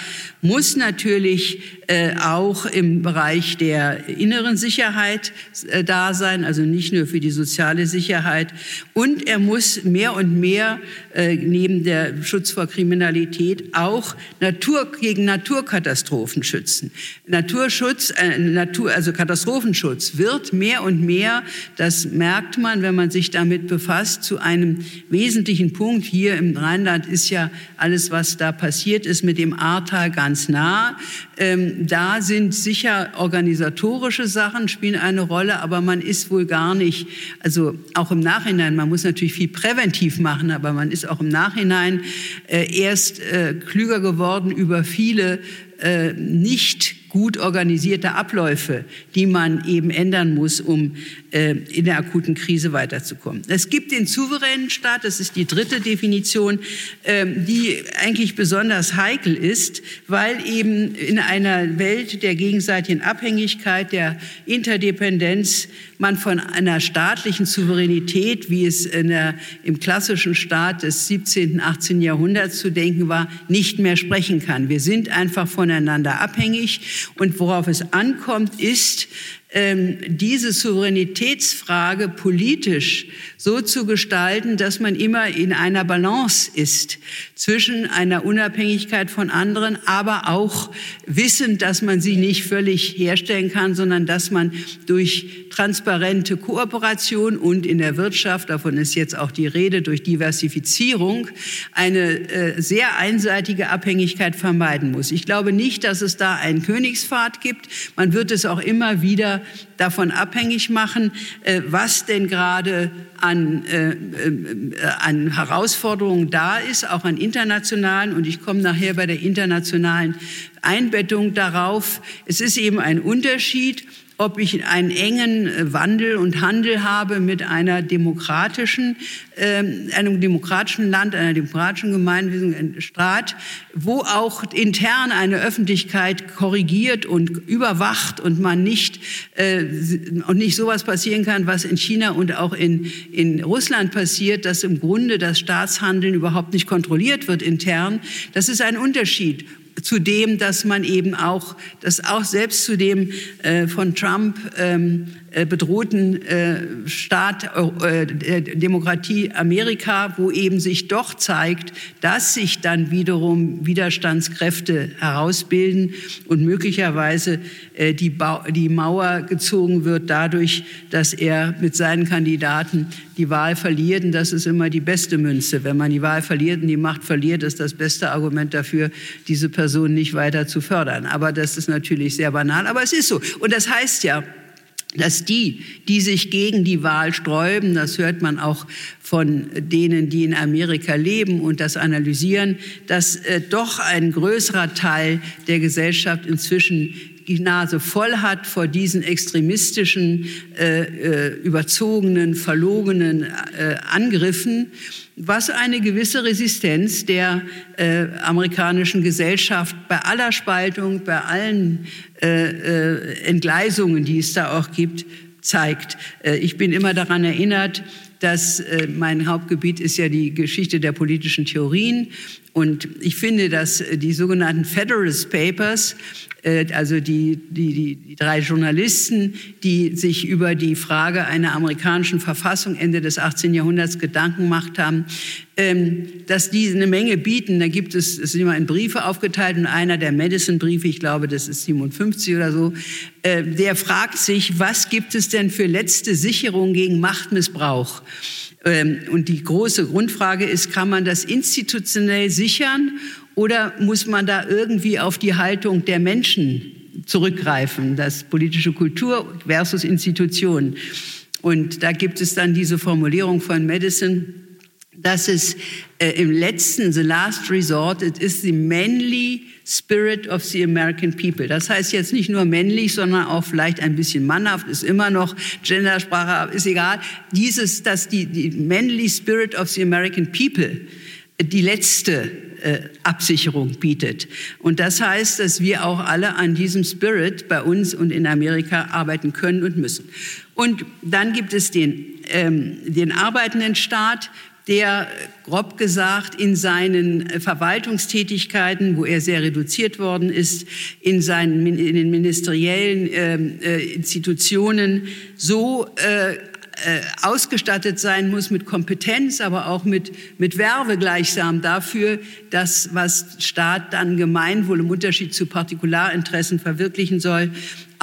Speaker 2: muss natürlich äh, auch im Bereich der inneren Sicherheit äh, da sein, also nicht nur für die soziale Sicherheit. Und er muss mehr und mehr äh, neben der Schutz vor Kriminalität auch Natur, gegen Naturkatastrophen schützen. Naturschutz, Natur, also Katastrophenschutz wird mehr und mehr, das merkt man, wenn man sich damit befasst, zu einem wesentlichen Punkt. Hier im Rheinland ist ja alles, was da passiert ist, mit dem Ahrtal ganz nah. Ähm, da sind sicher organisatorische Sachen spielen eine Rolle, aber man ist wohl gar nicht, also auch im Nachhinein, man muss natürlich viel präventiv machen, aber man ist auch im Nachhinein äh, erst äh, klüger geworden über viele äh, nicht gut organisierte Abläufe, die man eben ändern muss, um äh, in der akuten Krise weiterzukommen. Es gibt den souveränen Staat, das ist die dritte Definition, äh, die eigentlich besonders heikel ist, weil eben in einer Welt der gegenseitigen Abhängigkeit, der Interdependenz man von einer staatlichen Souveränität, wie es der, im klassischen Staat des 17., 18. Jahrhunderts zu denken war, nicht mehr sprechen kann. Wir sind einfach voneinander abhängig und worauf es ankommt, ist, diese Souveränitätsfrage politisch so zu gestalten, dass man immer in einer Balance ist zwischen einer Unabhängigkeit von anderen, aber auch wissend, dass man sie nicht völlig herstellen kann, sondern dass man durch transparente Kooperation und in der Wirtschaft, davon ist jetzt auch die Rede, durch Diversifizierung eine äh, sehr einseitige Abhängigkeit vermeiden muss. Ich glaube nicht, dass es da einen Königspfad gibt. Man wird es auch immer wieder davon abhängig machen, äh, was denn gerade an, äh, äh, an Herausforderungen da ist, auch an internationalen. Und ich komme nachher bei der internationalen Einbettung darauf. Es ist eben ein Unterschied, ob ich einen engen äh, Wandel und Handel habe mit einer demokratischen, äh, einem demokratischen Land, einer demokratischen Gemeinwesen, Staat, wo auch intern eine Öffentlichkeit korrigiert und überwacht und man nicht äh, und nicht sowas passieren kann, was in China und auch in, in Russland passiert, dass im Grunde das Staatshandeln überhaupt nicht kontrolliert wird intern. Das ist ein Unterschied zu dem, dass man eben auch, dass auch selbst zu dem äh, von Trump ähm, äh, bedrohten äh, Staat äh, Demokratie Amerika, wo eben sich doch zeigt, dass sich dann wiederum Widerstandskräfte herausbilden und möglicherweise die, die Mauer gezogen wird dadurch, dass er mit seinen Kandidaten die Wahl verliert. Und das ist immer die beste Münze. Wenn man die Wahl verliert und die Macht verliert, ist das beste Argument dafür, diese Person nicht weiter zu fördern. Aber das ist natürlich sehr banal. Aber es ist so. Und das heißt ja, dass die, die sich gegen die Wahl sträuben, das hört man auch von denen, die in Amerika leben und das analysieren, dass äh, doch ein größerer Teil der Gesellschaft inzwischen die Nase voll hat vor diesen extremistischen, äh, äh, überzogenen, verlogenen äh, Angriffen, was eine gewisse Resistenz der äh, amerikanischen Gesellschaft bei aller Spaltung, bei allen äh, äh, Entgleisungen, die es da auch gibt, zeigt. ich bin immer daran erinnert, dass mein Hauptgebiet ist ja die Geschichte der politischen Theorien. Und ich finde, dass die sogenannten Federalist Papers äh, also die, die, die drei Journalisten, die sich über die Frage einer amerikanischen Verfassung Ende des 18. Jahrhunderts Gedanken gemacht haben, dass die eine Menge bieten. Da gibt es, es sind immer in Briefe aufgeteilt und einer der Madison-Briefe, ich glaube, das ist 57 oder so, äh, der fragt sich, was gibt es denn für letzte Sicherung gegen Machtmissbrauch? Ähm, und die große Grundfrage ist, kann man das institutionell sichern oder muss man da irgendwie auf die Haltung der Menschen zurückgreifen, das politische Kultur versus Institutionen? Und da gibt es dann diese Formulierung von Madison, dass es äh, im letzten, the last resort, it is the manly spirit of the American people. Das heißt jetzt nicht nur männlich, sondern auch vielleicht ein bisschen mannhaft, ist immer noch Gendersprache, ist egal. Dieses, dass die, die manly spirit of the American people die letzte äh, Absicherung bietet. Und das heißt, dass wir auch alle an diesem Spirit bei uns und in Amerika arbeiten können und müssen. Und dann gibt es den, ähm, den arbeitenden Staat, der grob gesagt in seinen Verwaltungstätigkeiten, wo er sehr reduziert worden ist, in seinen in den ministeriellen ähm, äh, Institutionen so äh, äh, ausgestattet sein muss mit Kompetenz, aber auch mit, mit Werbe gleichsam dafür, dass was Staat dann Gemeinwohl im Unterschied zu Partikularinteressen verwirklichen soll,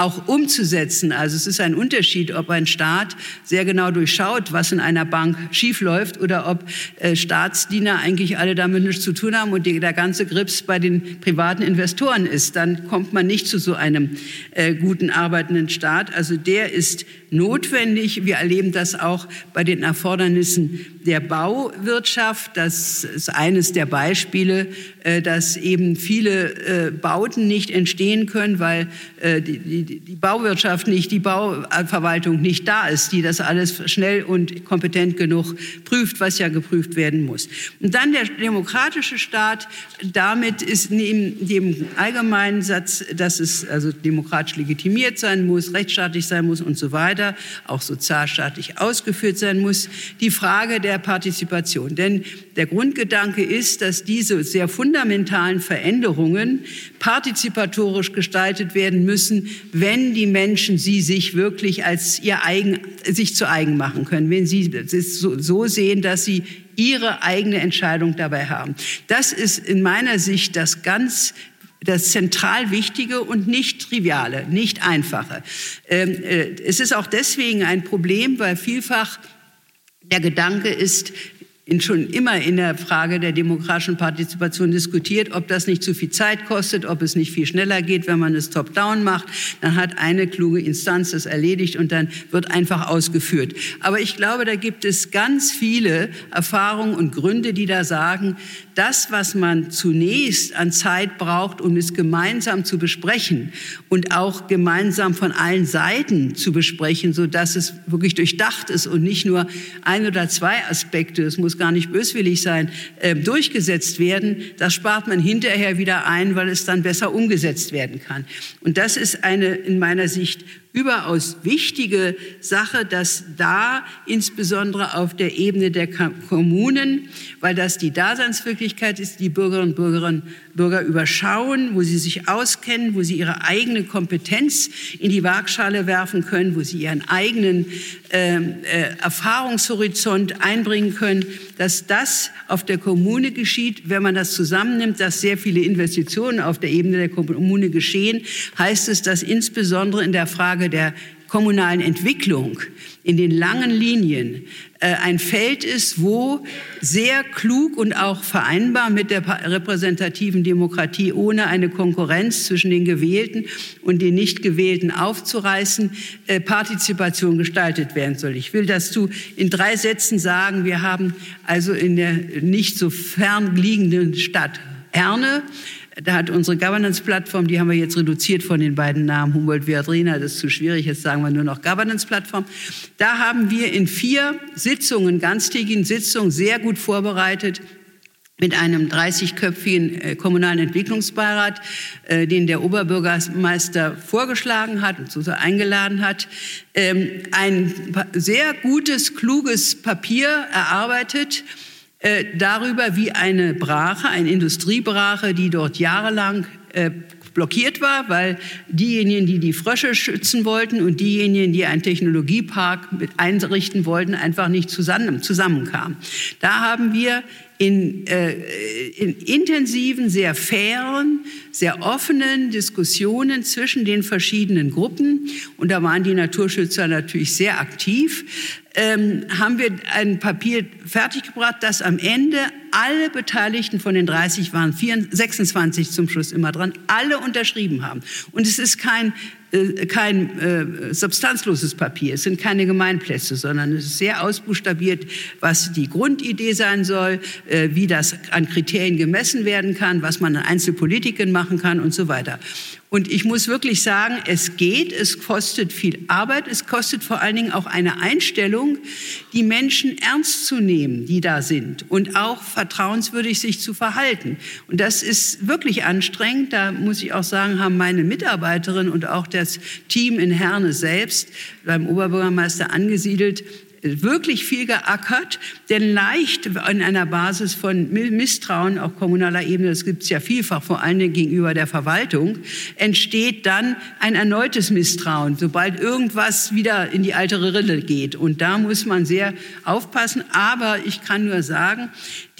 Speaker 2: auch umzusetzen. Also es ist ein Unterschied, ob ein Staat sehr genau durchschaut, was in einer Bank schiefläuft oder ob äh, Staatsdiener eigentlich alle damit nichts zu tun haben und die, der ganze Grips bei den privaten Investoren ist. Dann kommt man nicht zu so einem äh, guten arbeitenden Staat. Also der ist notwendig. Wir erleben das auch bei den Erfordernissen der Bauwirtschaft. Das ist eines der Beispiele, äh, dass eben viele äh, Bauten nicht entstehen können, weil äh, die, Bauwirtschaft nicht, die Bauverwaltung nicht da ist, die das alles schnell und kompetent genug prüft, was ja geprüft werden muss. Und dann der demokratische Staat, damit ist neben dem allgemeinen Satz, dass es also demokratisch legitimiert sein muss, rechtsstaatlich sein muss und so weiter, auch sozialstaatlich ausgeführt sein muss, die Frage der Partizipation. Denn der Grundgedanke ist, dass diese sehr fundamentalen Veränderungen partizipatorisch gestaltet werden müssen, wenn die Menschen sie sich wirklich als ihr eigen, sich zu eigen machen können, wenn sie es so sehen, dass sie ihre eigene Entscheidung dabei haben. Das ist in meiner Sicht das ganz das zentral Wichtige und nicht Triviale, nicht Einfache. Ähm, äh, es ist auch deswegen ein Problem, weil vielfach der Gedanke ist, schon immer in der Frage der demokratischen Partizipation diskutiert, ob das nicht zu viel Zeit kostet, ob es nicht viel schneller geht, wenn man es top-down macht. Dann hat eine kluge Instanz das erledigt und dann wird einfach ausgeführt. Aber ich glaube, da gibt es ganz viele Erfahrungen und Gründe, die da sagen, das, was man zunächst an Zeit braucht, um es gemeinsam zu besprechen und auch gemeinsam von allen Seiten zu besprechen, so dass es wirklich durchdacht ist und nicht nur ein oder zwei Aspekte, es muss gar nicht böswillig sein, äh, durchgesetzt werden, das spart man hinterher wieder ein, weil es dann besser umgesetzt werden kann. Und das ist eine in meiner Sicht überaus wichtige Sache, dass da insbesondere auf der Ebene der Kommunen, weil das die Daseinswirklichkeit ist, die Bürgerinnen und Bürger, Bürger überschauen, wo sie sich auskennen, wo sie ihre eigene Kompetenz in die Waagschale werfen können, wo sie ihren eigenen äh, äh, Erfahrungshorizont einbringen können, dass das auf der Kommune geschieht. Wenn man das zusammennimmt, dass sehr viele Investitionen auf der Ebene der Kommune geschehen, heißt es, dass insbesondere in der Frage der kommunalen Entwicklung in den langen Linien äh, ein Feld ist, wo sehr klug und auch vereinbar mit der repräsentativen Demokratie, ohne eine Konkurrenz zwischen den Gewählten und den Nicht-Gewählten aufzureißen, äh, Partizipation gestaltet werden soll. Ich will dazu in drei Sätzen sagen, wir haben also in der nicht so fern liegenden Stadt Herne da hat unsere Governance-Plattform, die haben wir jetzt reduziert von den beiden Namen Humboldt Viadrina, das ist zu schwierig, jetzt sagen wir nur noch Governance-Plattform. Da haben wir in vier Sitzungen, ganztägigen Sitzungen, sehr gut vorbereitet, mit einem 30-köpfigen äh, kommunalen Entwicklungsbeirat, äh, den der Oberbürgermeister vorgeschlagen hat und so eingeladen hat, ähm, ein sehr gutes, kluges Papier erarbeitet, äh, darüber, wie eine Brache, eine Industriebrache, die dort jahrelang äh, blockiert war, weil diejenigen, die die Frösche schützen wollten und diejenigen, die einen Technologiepark einrichten wollten, einfach nicht zusammen, zusammenkamen. Da haben wir in, äh, in intensiven, sehr fairen, sehr offenen Diskussionen zwischen den verschiedenen Gruppen, und da waren die Naturschützer natürlich sehr aktiv, ähm, haben wir ein Papier fertiggebracht, das am Ende alle Beteiligten von den 30 waren 24, 26 zum Schluss immer dran, alle unterschrieben haben. Und es ist kein kein äh, substanzloses Papier, es sind keine Gemeinplätze, sondern es ist sehr ausbuchstabiert, was die Grundidee sein soll, äh, wie das an Kriterien gemessen werden kann, was man an Einzelpolitiken machen kann und so weiter. Und ich muss wirklich sagen, es geht, es kostet viel Arbeit, es kostet vor allen Dingen auch eine Einstellung, die Menschen ernst zu nehmen, die da sind und auch vertrauenswürdig sich zu verhalten. Und das ist wirklich anstrengend. Da muss ich auch sagen, haben meine Mitarbeiterin und auch das Team in Herne selbst beim Oberbürgermeister angesiedelt, wirklich viel geackert, denn leicht in einer Basis von Misstrauen auf kommunaler Ebene, das gibt es ja vielfach, vor allen Dingen gegenüber der Verwaltung, entsteht dann ein erneutes Misstrauen, sobald irgendwas wieder in die alte Rille geht. Und da muss man sehr aufpassen. Aber ich kann nur sagen,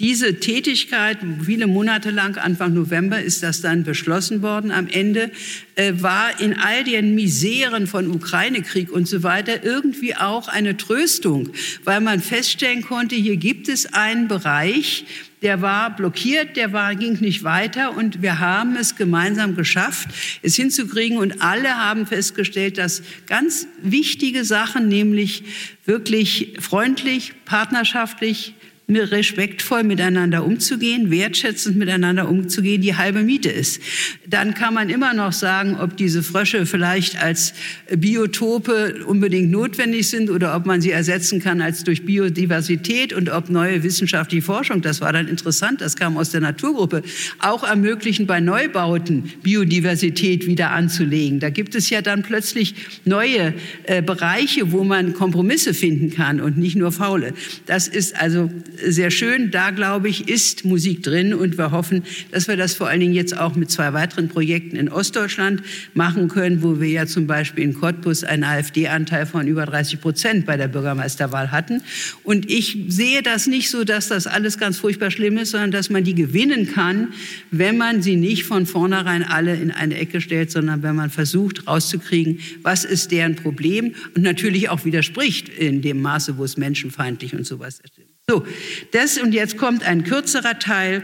Speaker 2: diese Tätigkeit, viele Monate lang, Anfang November ist das dann beschlossen worden. Am Ende, äh, war in all den Miseren von Ukraine-Krieg und so weiter irgendwie auch eine Tröstung, weil man feststellen konnte, hier gibt es einen Bereich, der war blockiert, der war, ging nicht weiter und wir haben es gemeinsam geschafft, es hinzukriegen. Und alle haben festgestellt, dass ganz wichtige Sachen, nämlich wirklich freundlich, partnerschaftlich, respektvoll miteinander umzugehen, wertschätzend miteinander umzugehen, die halbe Miete ist. Dann kann man immer noch sagen, ob diese Frösche vielleicht als Biotope unbedingt notwendig sind oder ob man sie ersetzen kann als durch Biodiversität und ob neue wissenschaftliche Forschung, das war dann interessant, das kam aus der Naturgruppe, auch ermöglichen, bei Neubauten Biodiversität wieder anzulegen. Da gibt es ja dann plötzlich neue äh, Bereiche, wo man Kompromisse finden kann und nicht nur faule. Das ist also sehr schön. Da, glaube ich, ist Musik drin und wir hoffen, dass wir das vor allen Dingen jetzt auch mit zwei weiteren Projekten in Ostdeutschland machen können, wo wir ja zum Beispiel in Cottbus einen AfD-Anteil von über 30 Prozent bei der Bürgermeisterwahl hatten. Und ich sehe das nicht so, dass das alles ganz furchtbar schlimm ist, sondern dass man die gewinnen kann, wenn man sie nicht von vornherein alle in eine Ecke stellt, sondern wenn man versucht rauszukriegen, was ist deren Problem und natürlich auch widerspricht in dem Maße, wo es menschenfeindlich und sowas ist. So, das und jetzt kommt ein kürzerer Teil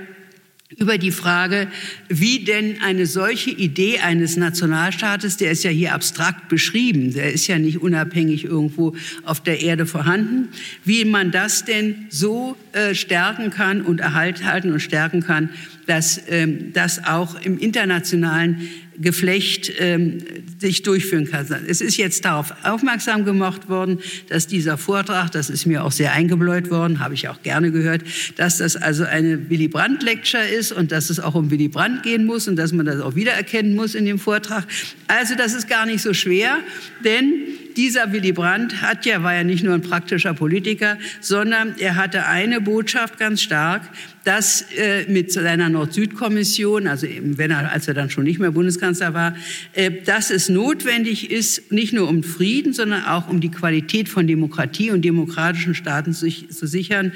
Speaker 2: über die Frage, wie denn eine solche Idee eines Nationalstaates, der ist ja hier abstrakt beschrieben, der ist ja nicht unabhängig irgendwo auf der Erde vorhanden, wie man das denn so äh, stärken kann und erhalten und stärken kann, dass ähm, das auch im internationalen Geflecht ähm, sich durchführen kann. Es ist jetzt darauf aufmerksam gemacht worden, dass dieser Vortrag, das ist mir auch sehr eingebläut worden, habe ich auch gerne gehört, dass das also eine Willy Brandt Lecture ist und dass es auch um Willy Brandt gehen muss und dass man das auch wiedererkennen muss in dem Vortrag. Also das ist gar nicht so schwer, denn dieser Willy Brandt hat ja, war ja nicht nur ein praktischer Politiker, sondern er hatte eine Botschaft ganz stark, dass äh, mit seiner Nord-Süd-Kommission, also eben, wenn er, als er dann schon nicht mehr Bundeskanzler war, äh, dass es notwendig ist, nicht nur um Frieden, sondern auch um die Qualität von Demokratie und demokratischen Staaten zu, zu sichern,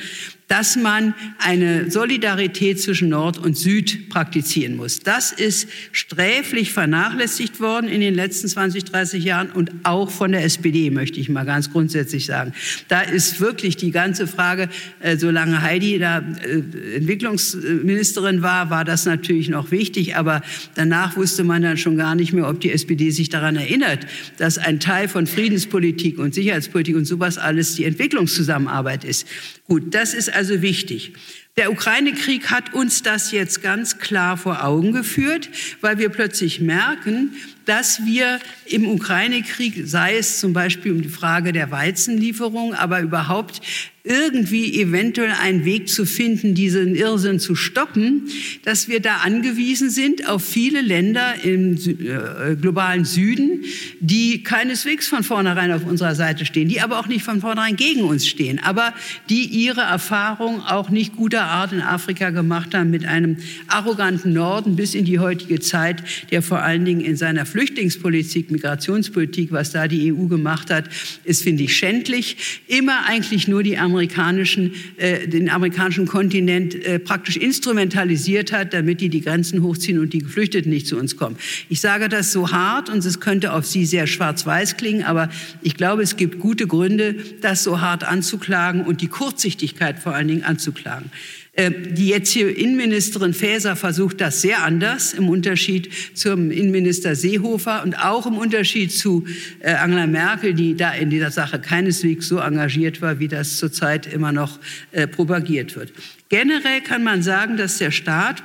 Speaker 2: dass man eine Solidarität zwischen Nord und Süd praktizieren muss. Das ist sträflich vernachlässigt worden in den letzten 20, 30 Jahren und auch von der SPD, möchte ich mal ganz grundsätzlich sagen. Da ist wirklich die ganze Frage, äh, solange Heidi da äh, Entwicklungsministerin war, war das natürlich noch wichtig, aber danach wusste man dann schon gar nicht mehr, ob die SPD sich daran erinnert, dass ein Teil von Friedenspolitik und Sicherheitspolitik und sowas alles die Entwicklungszusammenarbeit ist. Gut, das ist also wichtig. Der Ukraine-Krieg hat uns das jetzt ganz klar vor Augen geführt, weil wir plötzlich merken, dass wir im Ukraine-Krieg, sei es zum Beispiel um die Frage der Weizenlieferung, aber überhaupt irgendwie eventuell einen Weg zu finden, diesen Irrsinn zu stoppen, dass wir da angewiesen sind auf viele Länder im äh, globalen Süden, die keineswegs von vornherein auf unserer Seite stehen, die aber auch nicht von vornherein gegen uns stehen, aber die ihre Erfahrung auch nicht guter Art in Afrika gemacht haben mit einem arroganten Norden bis in die heutige Zeit, der vor allen Dingen in seiner Flüchtlingspolitik, Migrationspolitik, was da die EU gemacht hat, ist, finde ich, schändlich. Immer eigentlich nur die amerikanischen, äh, den amerikanischen Kontinent äh, praktisch instrumentalisiert hat, damit die die Grenzen hochziehen und die Geflüchteten nicht zu uns kommen. Ich sage das so hart und es könnte auf Sie sehr schwarz-weiß klingen, aber ich glaube, es gibt gute Gründe, das so hart anzuklagen und die Kurzsichtigkeit vor allen Dingen anzuklagen. Äh, die jetzige Innenministerin Faeser versucht das sehr anders, im Unterschied zum Innenminister Seehofer und auch im Unterschied zu äh, Angela Merkel, die da in dieser Sache keineswegs so engagiert war, wie das zurzeit immer noch äh, propagiert wird. Generell kann man sagen, dass der Staat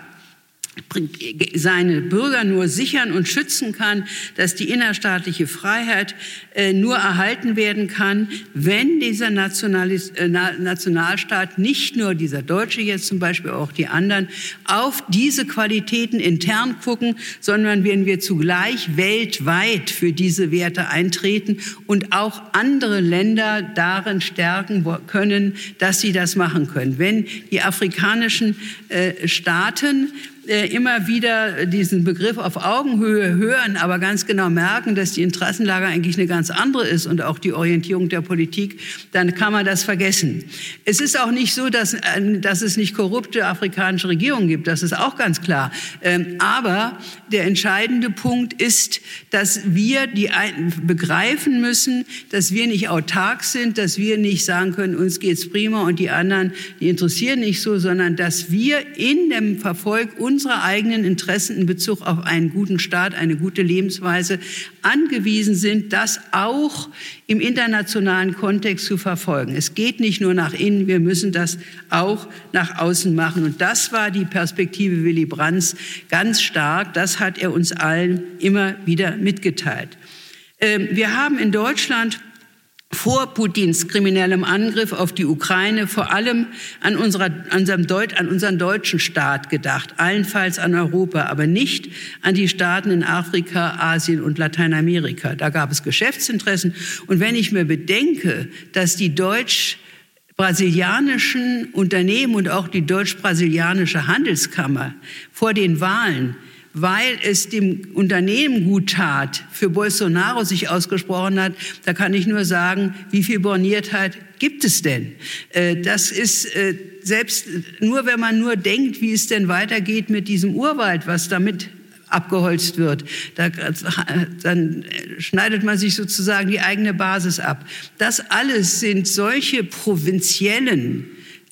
Speaker 2: seine Bürger nur sichern und schützen kann, dass die innerstaatliche Freiheit äh, nur erhalten werden kann, wenn dieser Nationalis äh, Nationalstaat, nicht nur dieser Deutsche jetzt zum Beispiel, auch die anderen, auf diese Qualitäten intern gucken, sondern wenn wir zugleich weltweit für diese Werte eintreten und auch andere Länder darin stärken können, dass sie das machen können. Wenn die afrikanischen äh, Staaten immer wieder diesen Begriff auf Augenhöhe hören, aber ganz genau merken, dass die Interessenlage eigentlich eine ganz andere ist und auch die Orientierung der Politik, dann kann man das vergessen. Es ist auch nicht so, dass, äh, dass es nicht korrupte afrikanische Regierungen gibt, das ist auch ganz klar. Ähm, aber der entscheidende Punkt ist, dass wir die begreifen müssen, dass wir nicht autark sind, dass wir nicht sagen können, uns geht's prima und die anderen, die interessieren nicht so, sondern dass wir in dem Verfolg unserer eigenen Interessen in Bezug auf einen guten Staat, eine gute Lebensweise angewiesen sind, das auch im internationalen Kontext zu verfolgen. Es geht nicht nur nach innen, wir müssen das auch nach außen machen. Und das war die Perspektive Willy Brandts ganz stark. Das hat er uns allen immer wieder mitgeteilt. Ähm, wir haben in Deutschland vor Putins kriminellem Angriff auf die Ukraine vor allem an, unserer, an, Deut, an unseren deutschen Staat gedacht, allenfalls an Europa, aber nicht an die Staaten in Afrika, Asien und Lateinamerika. Da gab es Geschäftsinteressen. Und wenn ich mir bedenke, dass die deutsch brasilianischen Unternehmen und auch die deutsch-brasilianische Handelskammer vor den Wahlen weil es dem Unternehmen gut tat, für Bolsonaro sich ausgesprochen hat, da kann ich nur sagen, wie viel Borniertheit gibt es denn? Äh, das ist äh, selbst nur, wenn man nur denkt, wie es denn weitergeht mit diesem Urwald, was damit abgeholzt wird, da, dann schneidet man sich sozusagen die eigene Basis ab. Das alles sind solche provinziellen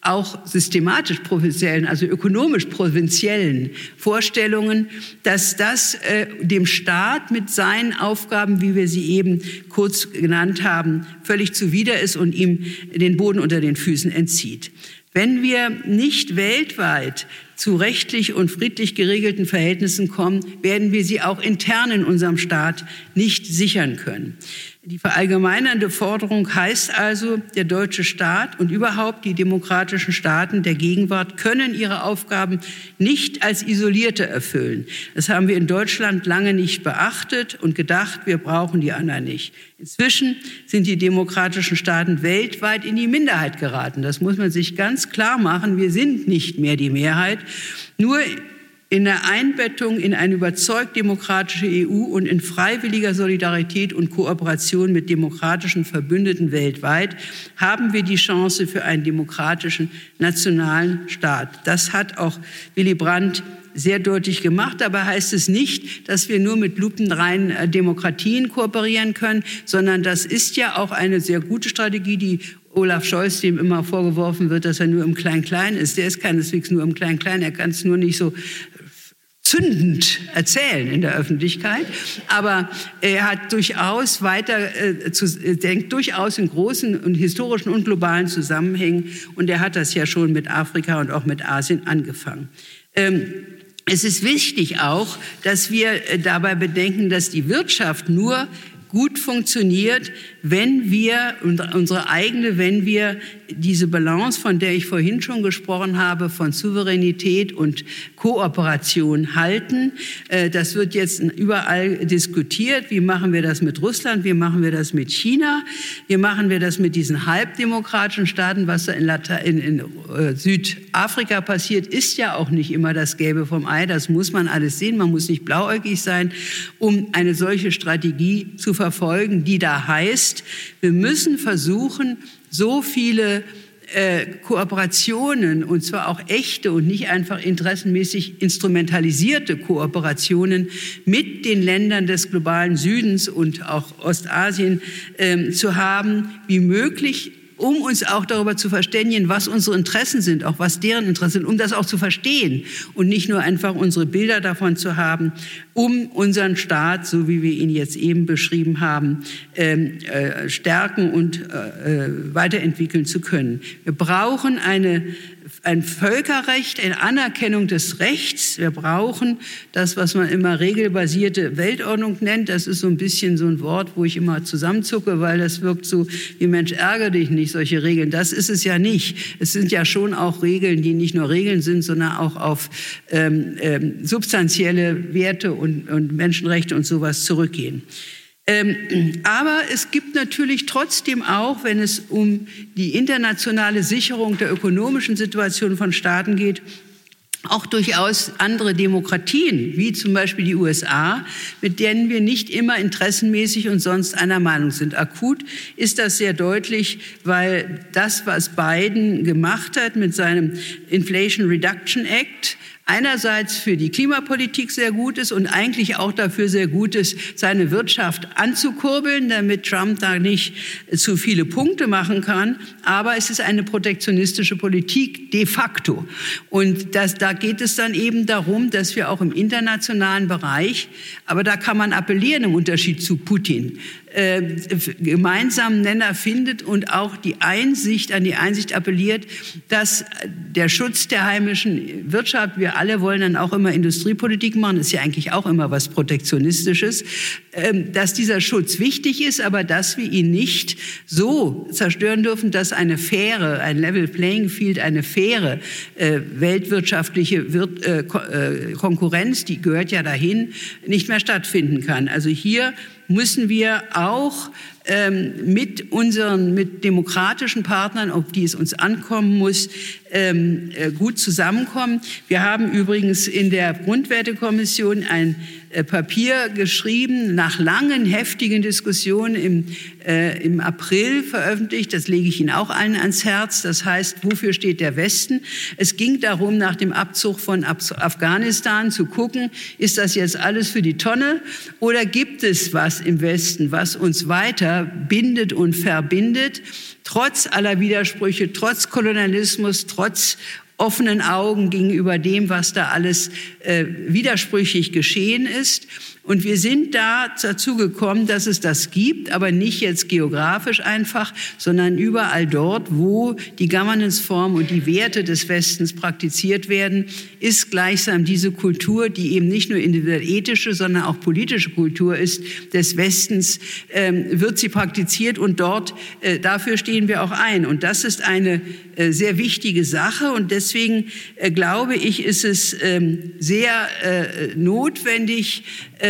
Speaker 2: auch systematisch provinziellen, also ökonomisch provinziellen Vorstellungen, dass das äh, dem Staat mit seinen Aufgaben, wie wir sie eben kurz genannt haben, völlig zuwider ist und ihm den Boden unter den Füßen entzieht. Wenn wir nicht weltweit zu rechtlich und friedlich geregelten Verhältnissen kommen, werden wir sie auch intern in unserem Staat nicht sichern können. Die verallgemeinernde Forderung heißt also, der deutsche Staat und überhaupt die demokratischen Staaten der Gegenwart können ihre Aufgaben nicht als isolierte erfüllen. Das haben wir in Deutschland lange nicht beachtet und gedacht, wir brauchen die anderen nicht. Inzwischen sind die demokratischen Staaten weltweit in die Minderheit geraten. Das muss man sich ganz klar machen. Wir sind nicht mehr die Mehrheit. Nur in der Einbettung in eine überzeugt demokratische EU und in freiwilliger Solidarität und Kooperation mit demokratischen Verbündeten weltweit haben wir die Chance für einen demokratischen nationalen Staat. Das hat auch Willy Brandt sehr deutlich gemacht. Dabei heißt es nicht, dass wir nur mit lupenreinen äh, Demokratien kooperieren können, sondern das ist ja auch eine sehr gute Strategie, die Olaf Scholz, dem immer vorgeworfen wird, dass er nur im Klein-Klein ist. Der ist keineswegs nur im Klein-Klein, er kann es nur nicht so zündend erzählen in der Öffentlichkeit, aber er hat durchaus weiter äh, zu, äh, denkt durchaus in großen und historischen und globalen Zusammenhängen und er hat das ja schon mit Afrika und auch mit Asien angefangen. Ähm, es ist wichtig auch, dass wir äh, dabei bedenken, dass die Wirtschaft nur gut funktioniert, wenn wir unsere eigene, wenn wir diese Balance, von der ich vorhin schon gesprochen habe, von Souveränität und Kooperation halten. Äh, das wird jetzt überall diskutiert. Wie machen wir das mit Russland? Wie machen wir das mit China? Wie machen wir das mit diesen halbdemokratischen Staaten? Was da in, in, in äh, Südafrika passiert, ist ja auch nicht immer das Gelbe vom Ei. Das muss man alles sehen. Man muss nicht blauäugig sein, um eine solche Strategie zu verfolgen, die da heißt, ist, wir müssen versuchen, so viele äh, Kooperationen, und zwar auch echte und nicht einfach interessenmäßig instrumentalisierte Kooperationen mit den Ländern des globalen Südens und auch Ostasien äh, zu haben, wie möglich um uns auch darüber zu verständigen, was unsere Interessen sind, auch was deren Interessen sind, um das auch zu verstehen und nicht nur einfach unsere Bilder davon zu haben, um unseren Staat, so wie wir ihn jetzt eben beschrieben haben, ähm, äh, stärken und äh, äh weiterentwickeln zu können. Wir brauchen eine ein Völkerrecht, eine Anerkennung des Rechts. Wir brauchen das, was man immer regelbasierte Weltordnung nennt. Das ist so ein bisschen so ein Wort, wo ich immer zusammenzucke, weil das wirkt so wie Mensch, ärgere dich nicht, solche Regeln. Das ist es ja nicht. Es sind ja schon auch Regeln, die nicht nur Regeln sind, sondern auch auf ähm, ähm, substanzielle Werte und, und Menschenrechte und sowas zurückgehen. Ähm, aber es gibt natürlich trotzdem auch, wenn es um die internationale Sicherung der ökonomischen Situation von Staaten geht, auch durchaus andere Demokratien, wie zum Beispiel die USA, mit denen wir nicht immer interessenmäßig und sonst einer Meinung sind. Akut ist das sehr deutlich, weil das, was Biden gemacht hat mit seinem Inflation Reduction Act, einerseits für die Klimapolitik sehr gut ist und eigentlich auch dafür sehr gut ist, seine Wirtschaft anzukurbeln, damit Trump da nicht zu viele Punkte machen kann. Aber es ist eine protektionistische Politik de facto. Und das, da geht es dann eben darum, dass wir auch im internationalen Bereich, aber da kann man appellieren im Unterschied zu Putin, äh, gemeinsamen Nenner findet und auch die Einsicht, an die Einsicht appelliert, dass der Schutz der heimischen Wirtschaft, wir alle wollen dann auch immer Industriepolitik machen, ist ja eigentlich auch immer was Protektionistisches, äh, dass dieser Schutz wichtig ist, aber dass wir ihn nicht so zerstören dürfen, dass eine faire, ein Level Playing Field, eine faire äh, weltwirtschaftliche Wir äh, Konkurrenz, die gehört ja dahin, nicht mehr stattfinden kann. Also hier müssen wir auch ähm, mit unseren, mit demokratischen Partnern, auf die es uns ankommen muss, ähm, äh, gut zusammenkommen. Wir haben übrigens in der Grundwertekommission ein Papier geschrieben, nach langen, heftigen Diskussionen im, äh, im April veröffentlicht. Das lege ich Ihnen auch allen ans Herz. Das heißt, wofür steht der Westen? Es ging darum, nach dem Abzug von Af Afghanistan zu gucken, ist das jetzt alles für die Tonne oder gibt es was im Westen, was uns weiter bindet und verbindet? trotz aller Widersprüche, trotz Kolonialismus, trotz offenen Augen gegenüber dem, was da alles äh, widersprüchlich geschehen ist. Und wir sind da dazu gekommen, dass es das gibt, aber nicht jetzt geografisch einfach, sondern überall dort, wo die Governance-Form und die Werte des Westens praktiziert werden, ist gleichsam diese Kultur, die eben nicht nur individuell ethische, sondern auch politische Kultur ist des Westens, ähm, wird sie praktiziert und dort, äh, dafür stehen wir auch ein. Und das ist eine äh, sehr wichtige Sache und deswegen äh, glaube ich, ist es ähm, sehr notwendig,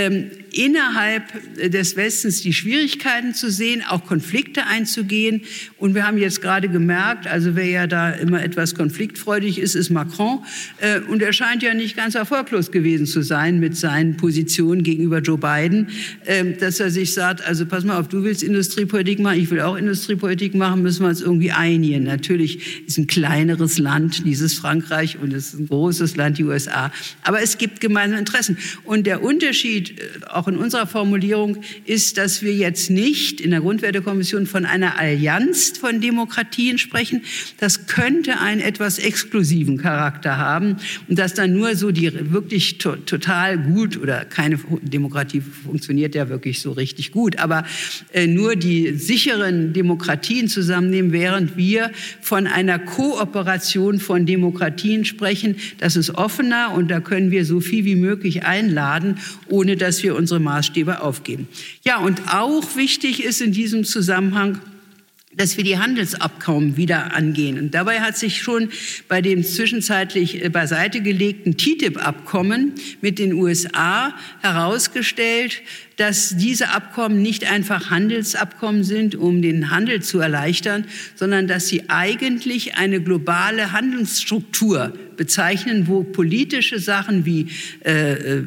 Speaker 2: ähm, innerhalb des Westens die Schwierigkeiten zu sehen, auch Konflikte einzugehen. Und wir haben jetzt gerade gemerkt, also wer ja da immer etwas konfliktfreudig ist, ist Macron. Äh, und er scheint ja nicht ganz erfolglos gewesen zu sein mit seinen Positionen gegenüber Joe Biden, äh, dass er sich sagt, also pass mal auf, du willst Industriepolitik machen, ich will auch Industriepolitik machen, müssen wir uns irgendwie einigen. Natürlich ist ein kleineres Land, dieses Frankreich, und es ist ein großes Land, die USA. Aber es gibt gemeinsame Interessen. Und der Unterschied, äh, auch auch in unserer Formulierung ist, dass wir jetzt nicht in der Grundwertekommission von einer Allianz von Demokratien sprechen. Das könnte einen etwas exklusiven Charakter haben und dass dann nur so die wirklich to total gut oder keine Demokratie funktioniert ja wirklich so richtig gut, aber äh, nur die sicheren Demokratien zusammennehmen, während wir von einer Kooperation von Demokratien sprechen. Das ist offener und da können wir so viel wie möglich einladen, ohne dass wir unsere unsere Maßstäbe aufgeben. Ja, und auch wichtig ist in diesem Zusammenhang, dass wir die Handelsabkommen wieder angehen. Und dabei hat sich schon bei dem zwischenzeitlich äh, beiseite gelegten TTIP-Abkommen mit den USA herausgestellt, dass diese Abkommen nicht einfach Handelsabkommen sind, um den Handel zu erleichtern, sondern dass sie eigentlich eine globale Handelsstruktur bezeichnen, wo politische Sachen wie äh, äh,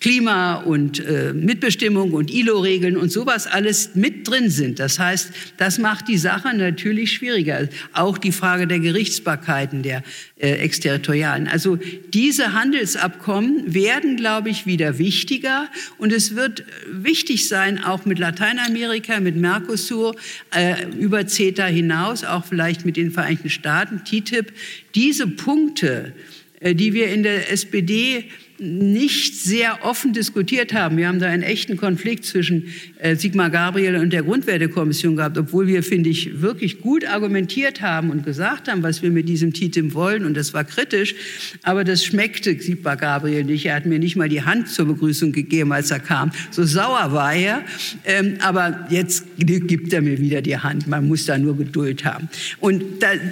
Speaker 2: Klima und äh, Mitbestimmung und ILO-Regeln und sowas alles mit drin sind. Das heißt, das macht die Sache natürlich schwieriger. Auch die Frage der Gerichtsbarkeiten, der äh, exterritorialen. Also diese Handelsabkommen werden, glaube ich, wieder wichtiger und es wird wichtig sein, auch mit Lateinamerika, mit Mercosur, äh, über CETA hinaus, auch vielleicht mit den Vereinigten Staaten, TTIP, diese Punkte, äh, die wir in der SPD nicht sehr offen diskutiert haben. Wir haben da einen echten Konflikt zwischen Sigmar Gabriel und der Grundwertekommission gehabt, obwohl wir, finde ich, wirklich gut argumentiert haben und gesagt haben, was wir mit diesem TTIP wollen. Und das war kritisch. Aber das schmeckte Sigmar Gabriel nicht. Er hat mir nicht mal die Hand zur Begrüßung gegeben, als er kam. So sauer war er. Ähm, aber jetzt gibt er mir wieder die Hand. Man muss da nur Geduld haben. Und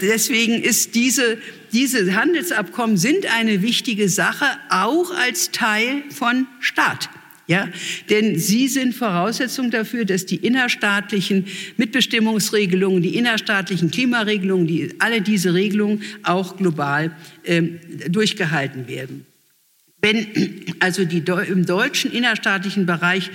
Speaker 2: deswegen ist diese diese Handelsabkommen sind eine wichtige Sache, auch als Teil von Staat. Ja, denn sie sind Voraussetzung dafür, dass die innerstaatlichen Mitbestimmungsregelungen, die innerstaatlichen Klimaregelungen, die, alle diese Regelungen auch global äh, durchgehalten werden. Wenn also die, im deutschen innerstaatlichen Bereich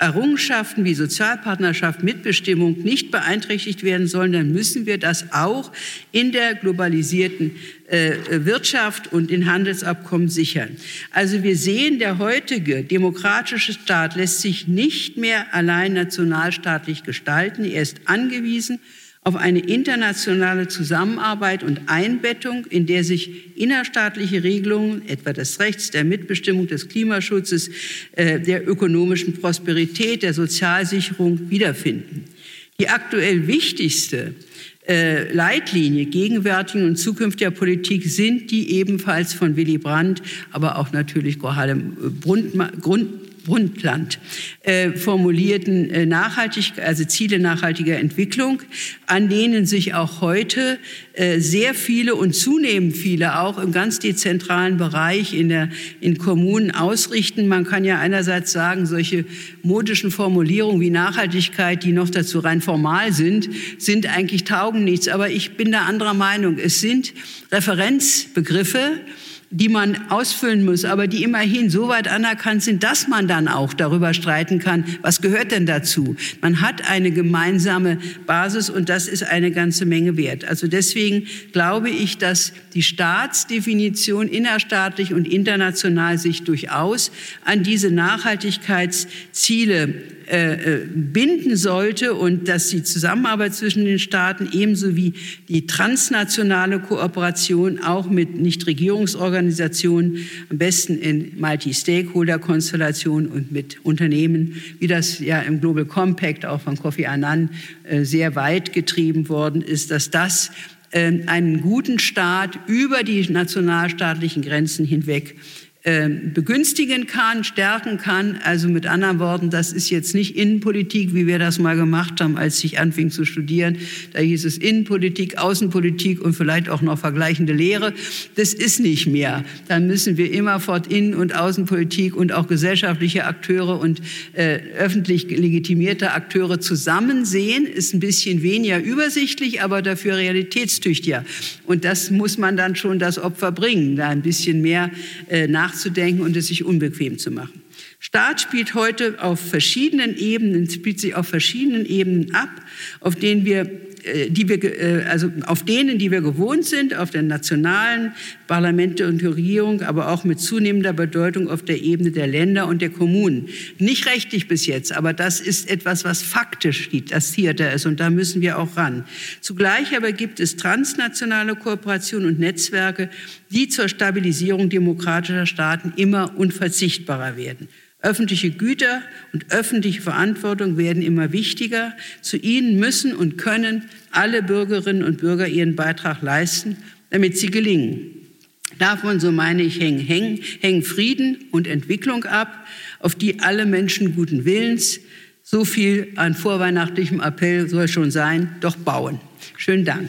Speaker 2: Errungenschaften wie Sozialpartnerschaft, Mitbestimmung nicht beeinträchtigt werden sollen, dann müssen wir das auch in der globalisierten äh, Wirtschaft und in Handelsabkommen sichern. Also wir sehen, der heutige demokratische Staat lässt sich nicht mehr allein nationalstaatlich gestalten. Er ist angewiesen auf eine internationale Zusammenarbeit und Einbettung, in der sich innerstaatliche Regelungen, etwa des Rechts, der Mitbestimmung, des Klimaschutzes, äh, der ökonomischen Prosperität, der Sozialsicherung wiederfinden. Die aktuell wichtigste äh, Leitlinie gegenwärtigen und zukünftiger Politik sind die ebenfalls von Willy Brandt, aber auch natürlich Grohalem Brundtmann, Brundtland äh, formulierten äh, nachhaltig, also Ziele nachhaltiger Entwicklung, an denen sich auch heute äh, sehr viele und zunehmend viele auch im ganz dezentralen Bereich in der in Kommunen ausrichten. Man kann ja einerseits sagen, solche modischen Formulierungen wie Nachhaltigkeit, die noch dazu rein formal sind, sind eigentlich taugen nichts. Aber ich bin da anderer Meinung. Es sind Referenzbegriffe, die man ausfüllen muss, aber die immerhin so weit anerkannt sind, dass man dann auch darüber streiten kann, was gehört denn dazu. Man hat eine gemeinsame Basis und das ist eine ganze Menge wert. Also deswegen glaube ich, dass die Staatsdefinition innerstaatlich und international sich durchaus an diese Nachhaltigkeitsziele äh, äh, binden sollte und dass die Zusammenarbeit zwischen den Staaten ebenso wie die transnationale Kooperation auch mit Nichtregierungsorganisationen, am besten in Multi-Stakeholder-Konstellationen und mit Unternehmen, wie das ja im Global Compact auch von Kofi Annan äh, sehr weit getrieben worden ist, dass das einen guten Staat über die nationalstaatlichen Grenzen hinweg begünstigen kann, stärken kann. Also mit anderen Worten, das ist jetzt nicht Innenpolitik, wie wir das mal gemacht haben, als ich anfing zu studieren. Da hieß es Innenpolitik, Außenpolitik und vielleicht auch noch vergleichende Lehre. Das ist nicht mehr. Dann müssen wir immerfort Innen- und Außenpolitik und auch gesellschaftliche Akteure und äh, öffentlich legitimierte Akteure zusammen sehen. Ist ein bisschen weniger übersichtlich, aber dafür realitätstüchtiger. Und das muss man dann schon das Opfer bringen, da ein bisschen mehr äh, nach nachzudenken und es sich unbequem zu machen. Staat spielt heute auf verschiedenen Ebenen, spielt sich auf verschiedenen Ebenen ab, auf denen wir die wir, äh, also auf denen, die wir gewohnt sind, auf den nationalen Parlamente und Regierung, aber auch mit zunehmender Bedeutung auf der Ebene der Länder und der Kommunen. Nicht rechtlich bis jetzt, aber das ist etwas, was faktisch das Theater ist und da müssen wir auch ran. Zugleich aber gibt es transnationale Kooperationen und Netzwerke, die zur Stabilisierung demokratischer Staaten immer unverzichtbarer werden. Öffentliche Güter und öffentliche Verantwortung werden immer wichtiger. Zu ihnen müssen und können alle Bürgerinnen und Bürger ihren Beitrag leisten, damit sie gelingen. Davon, so meine ich, hängen, hängen, hängen Frieden und Entwicklung ab, auf die alle Menschen guten Willens, so viel an vorweihnachtlichem Appell soll schon sein, doch bauen. Schönen Dank.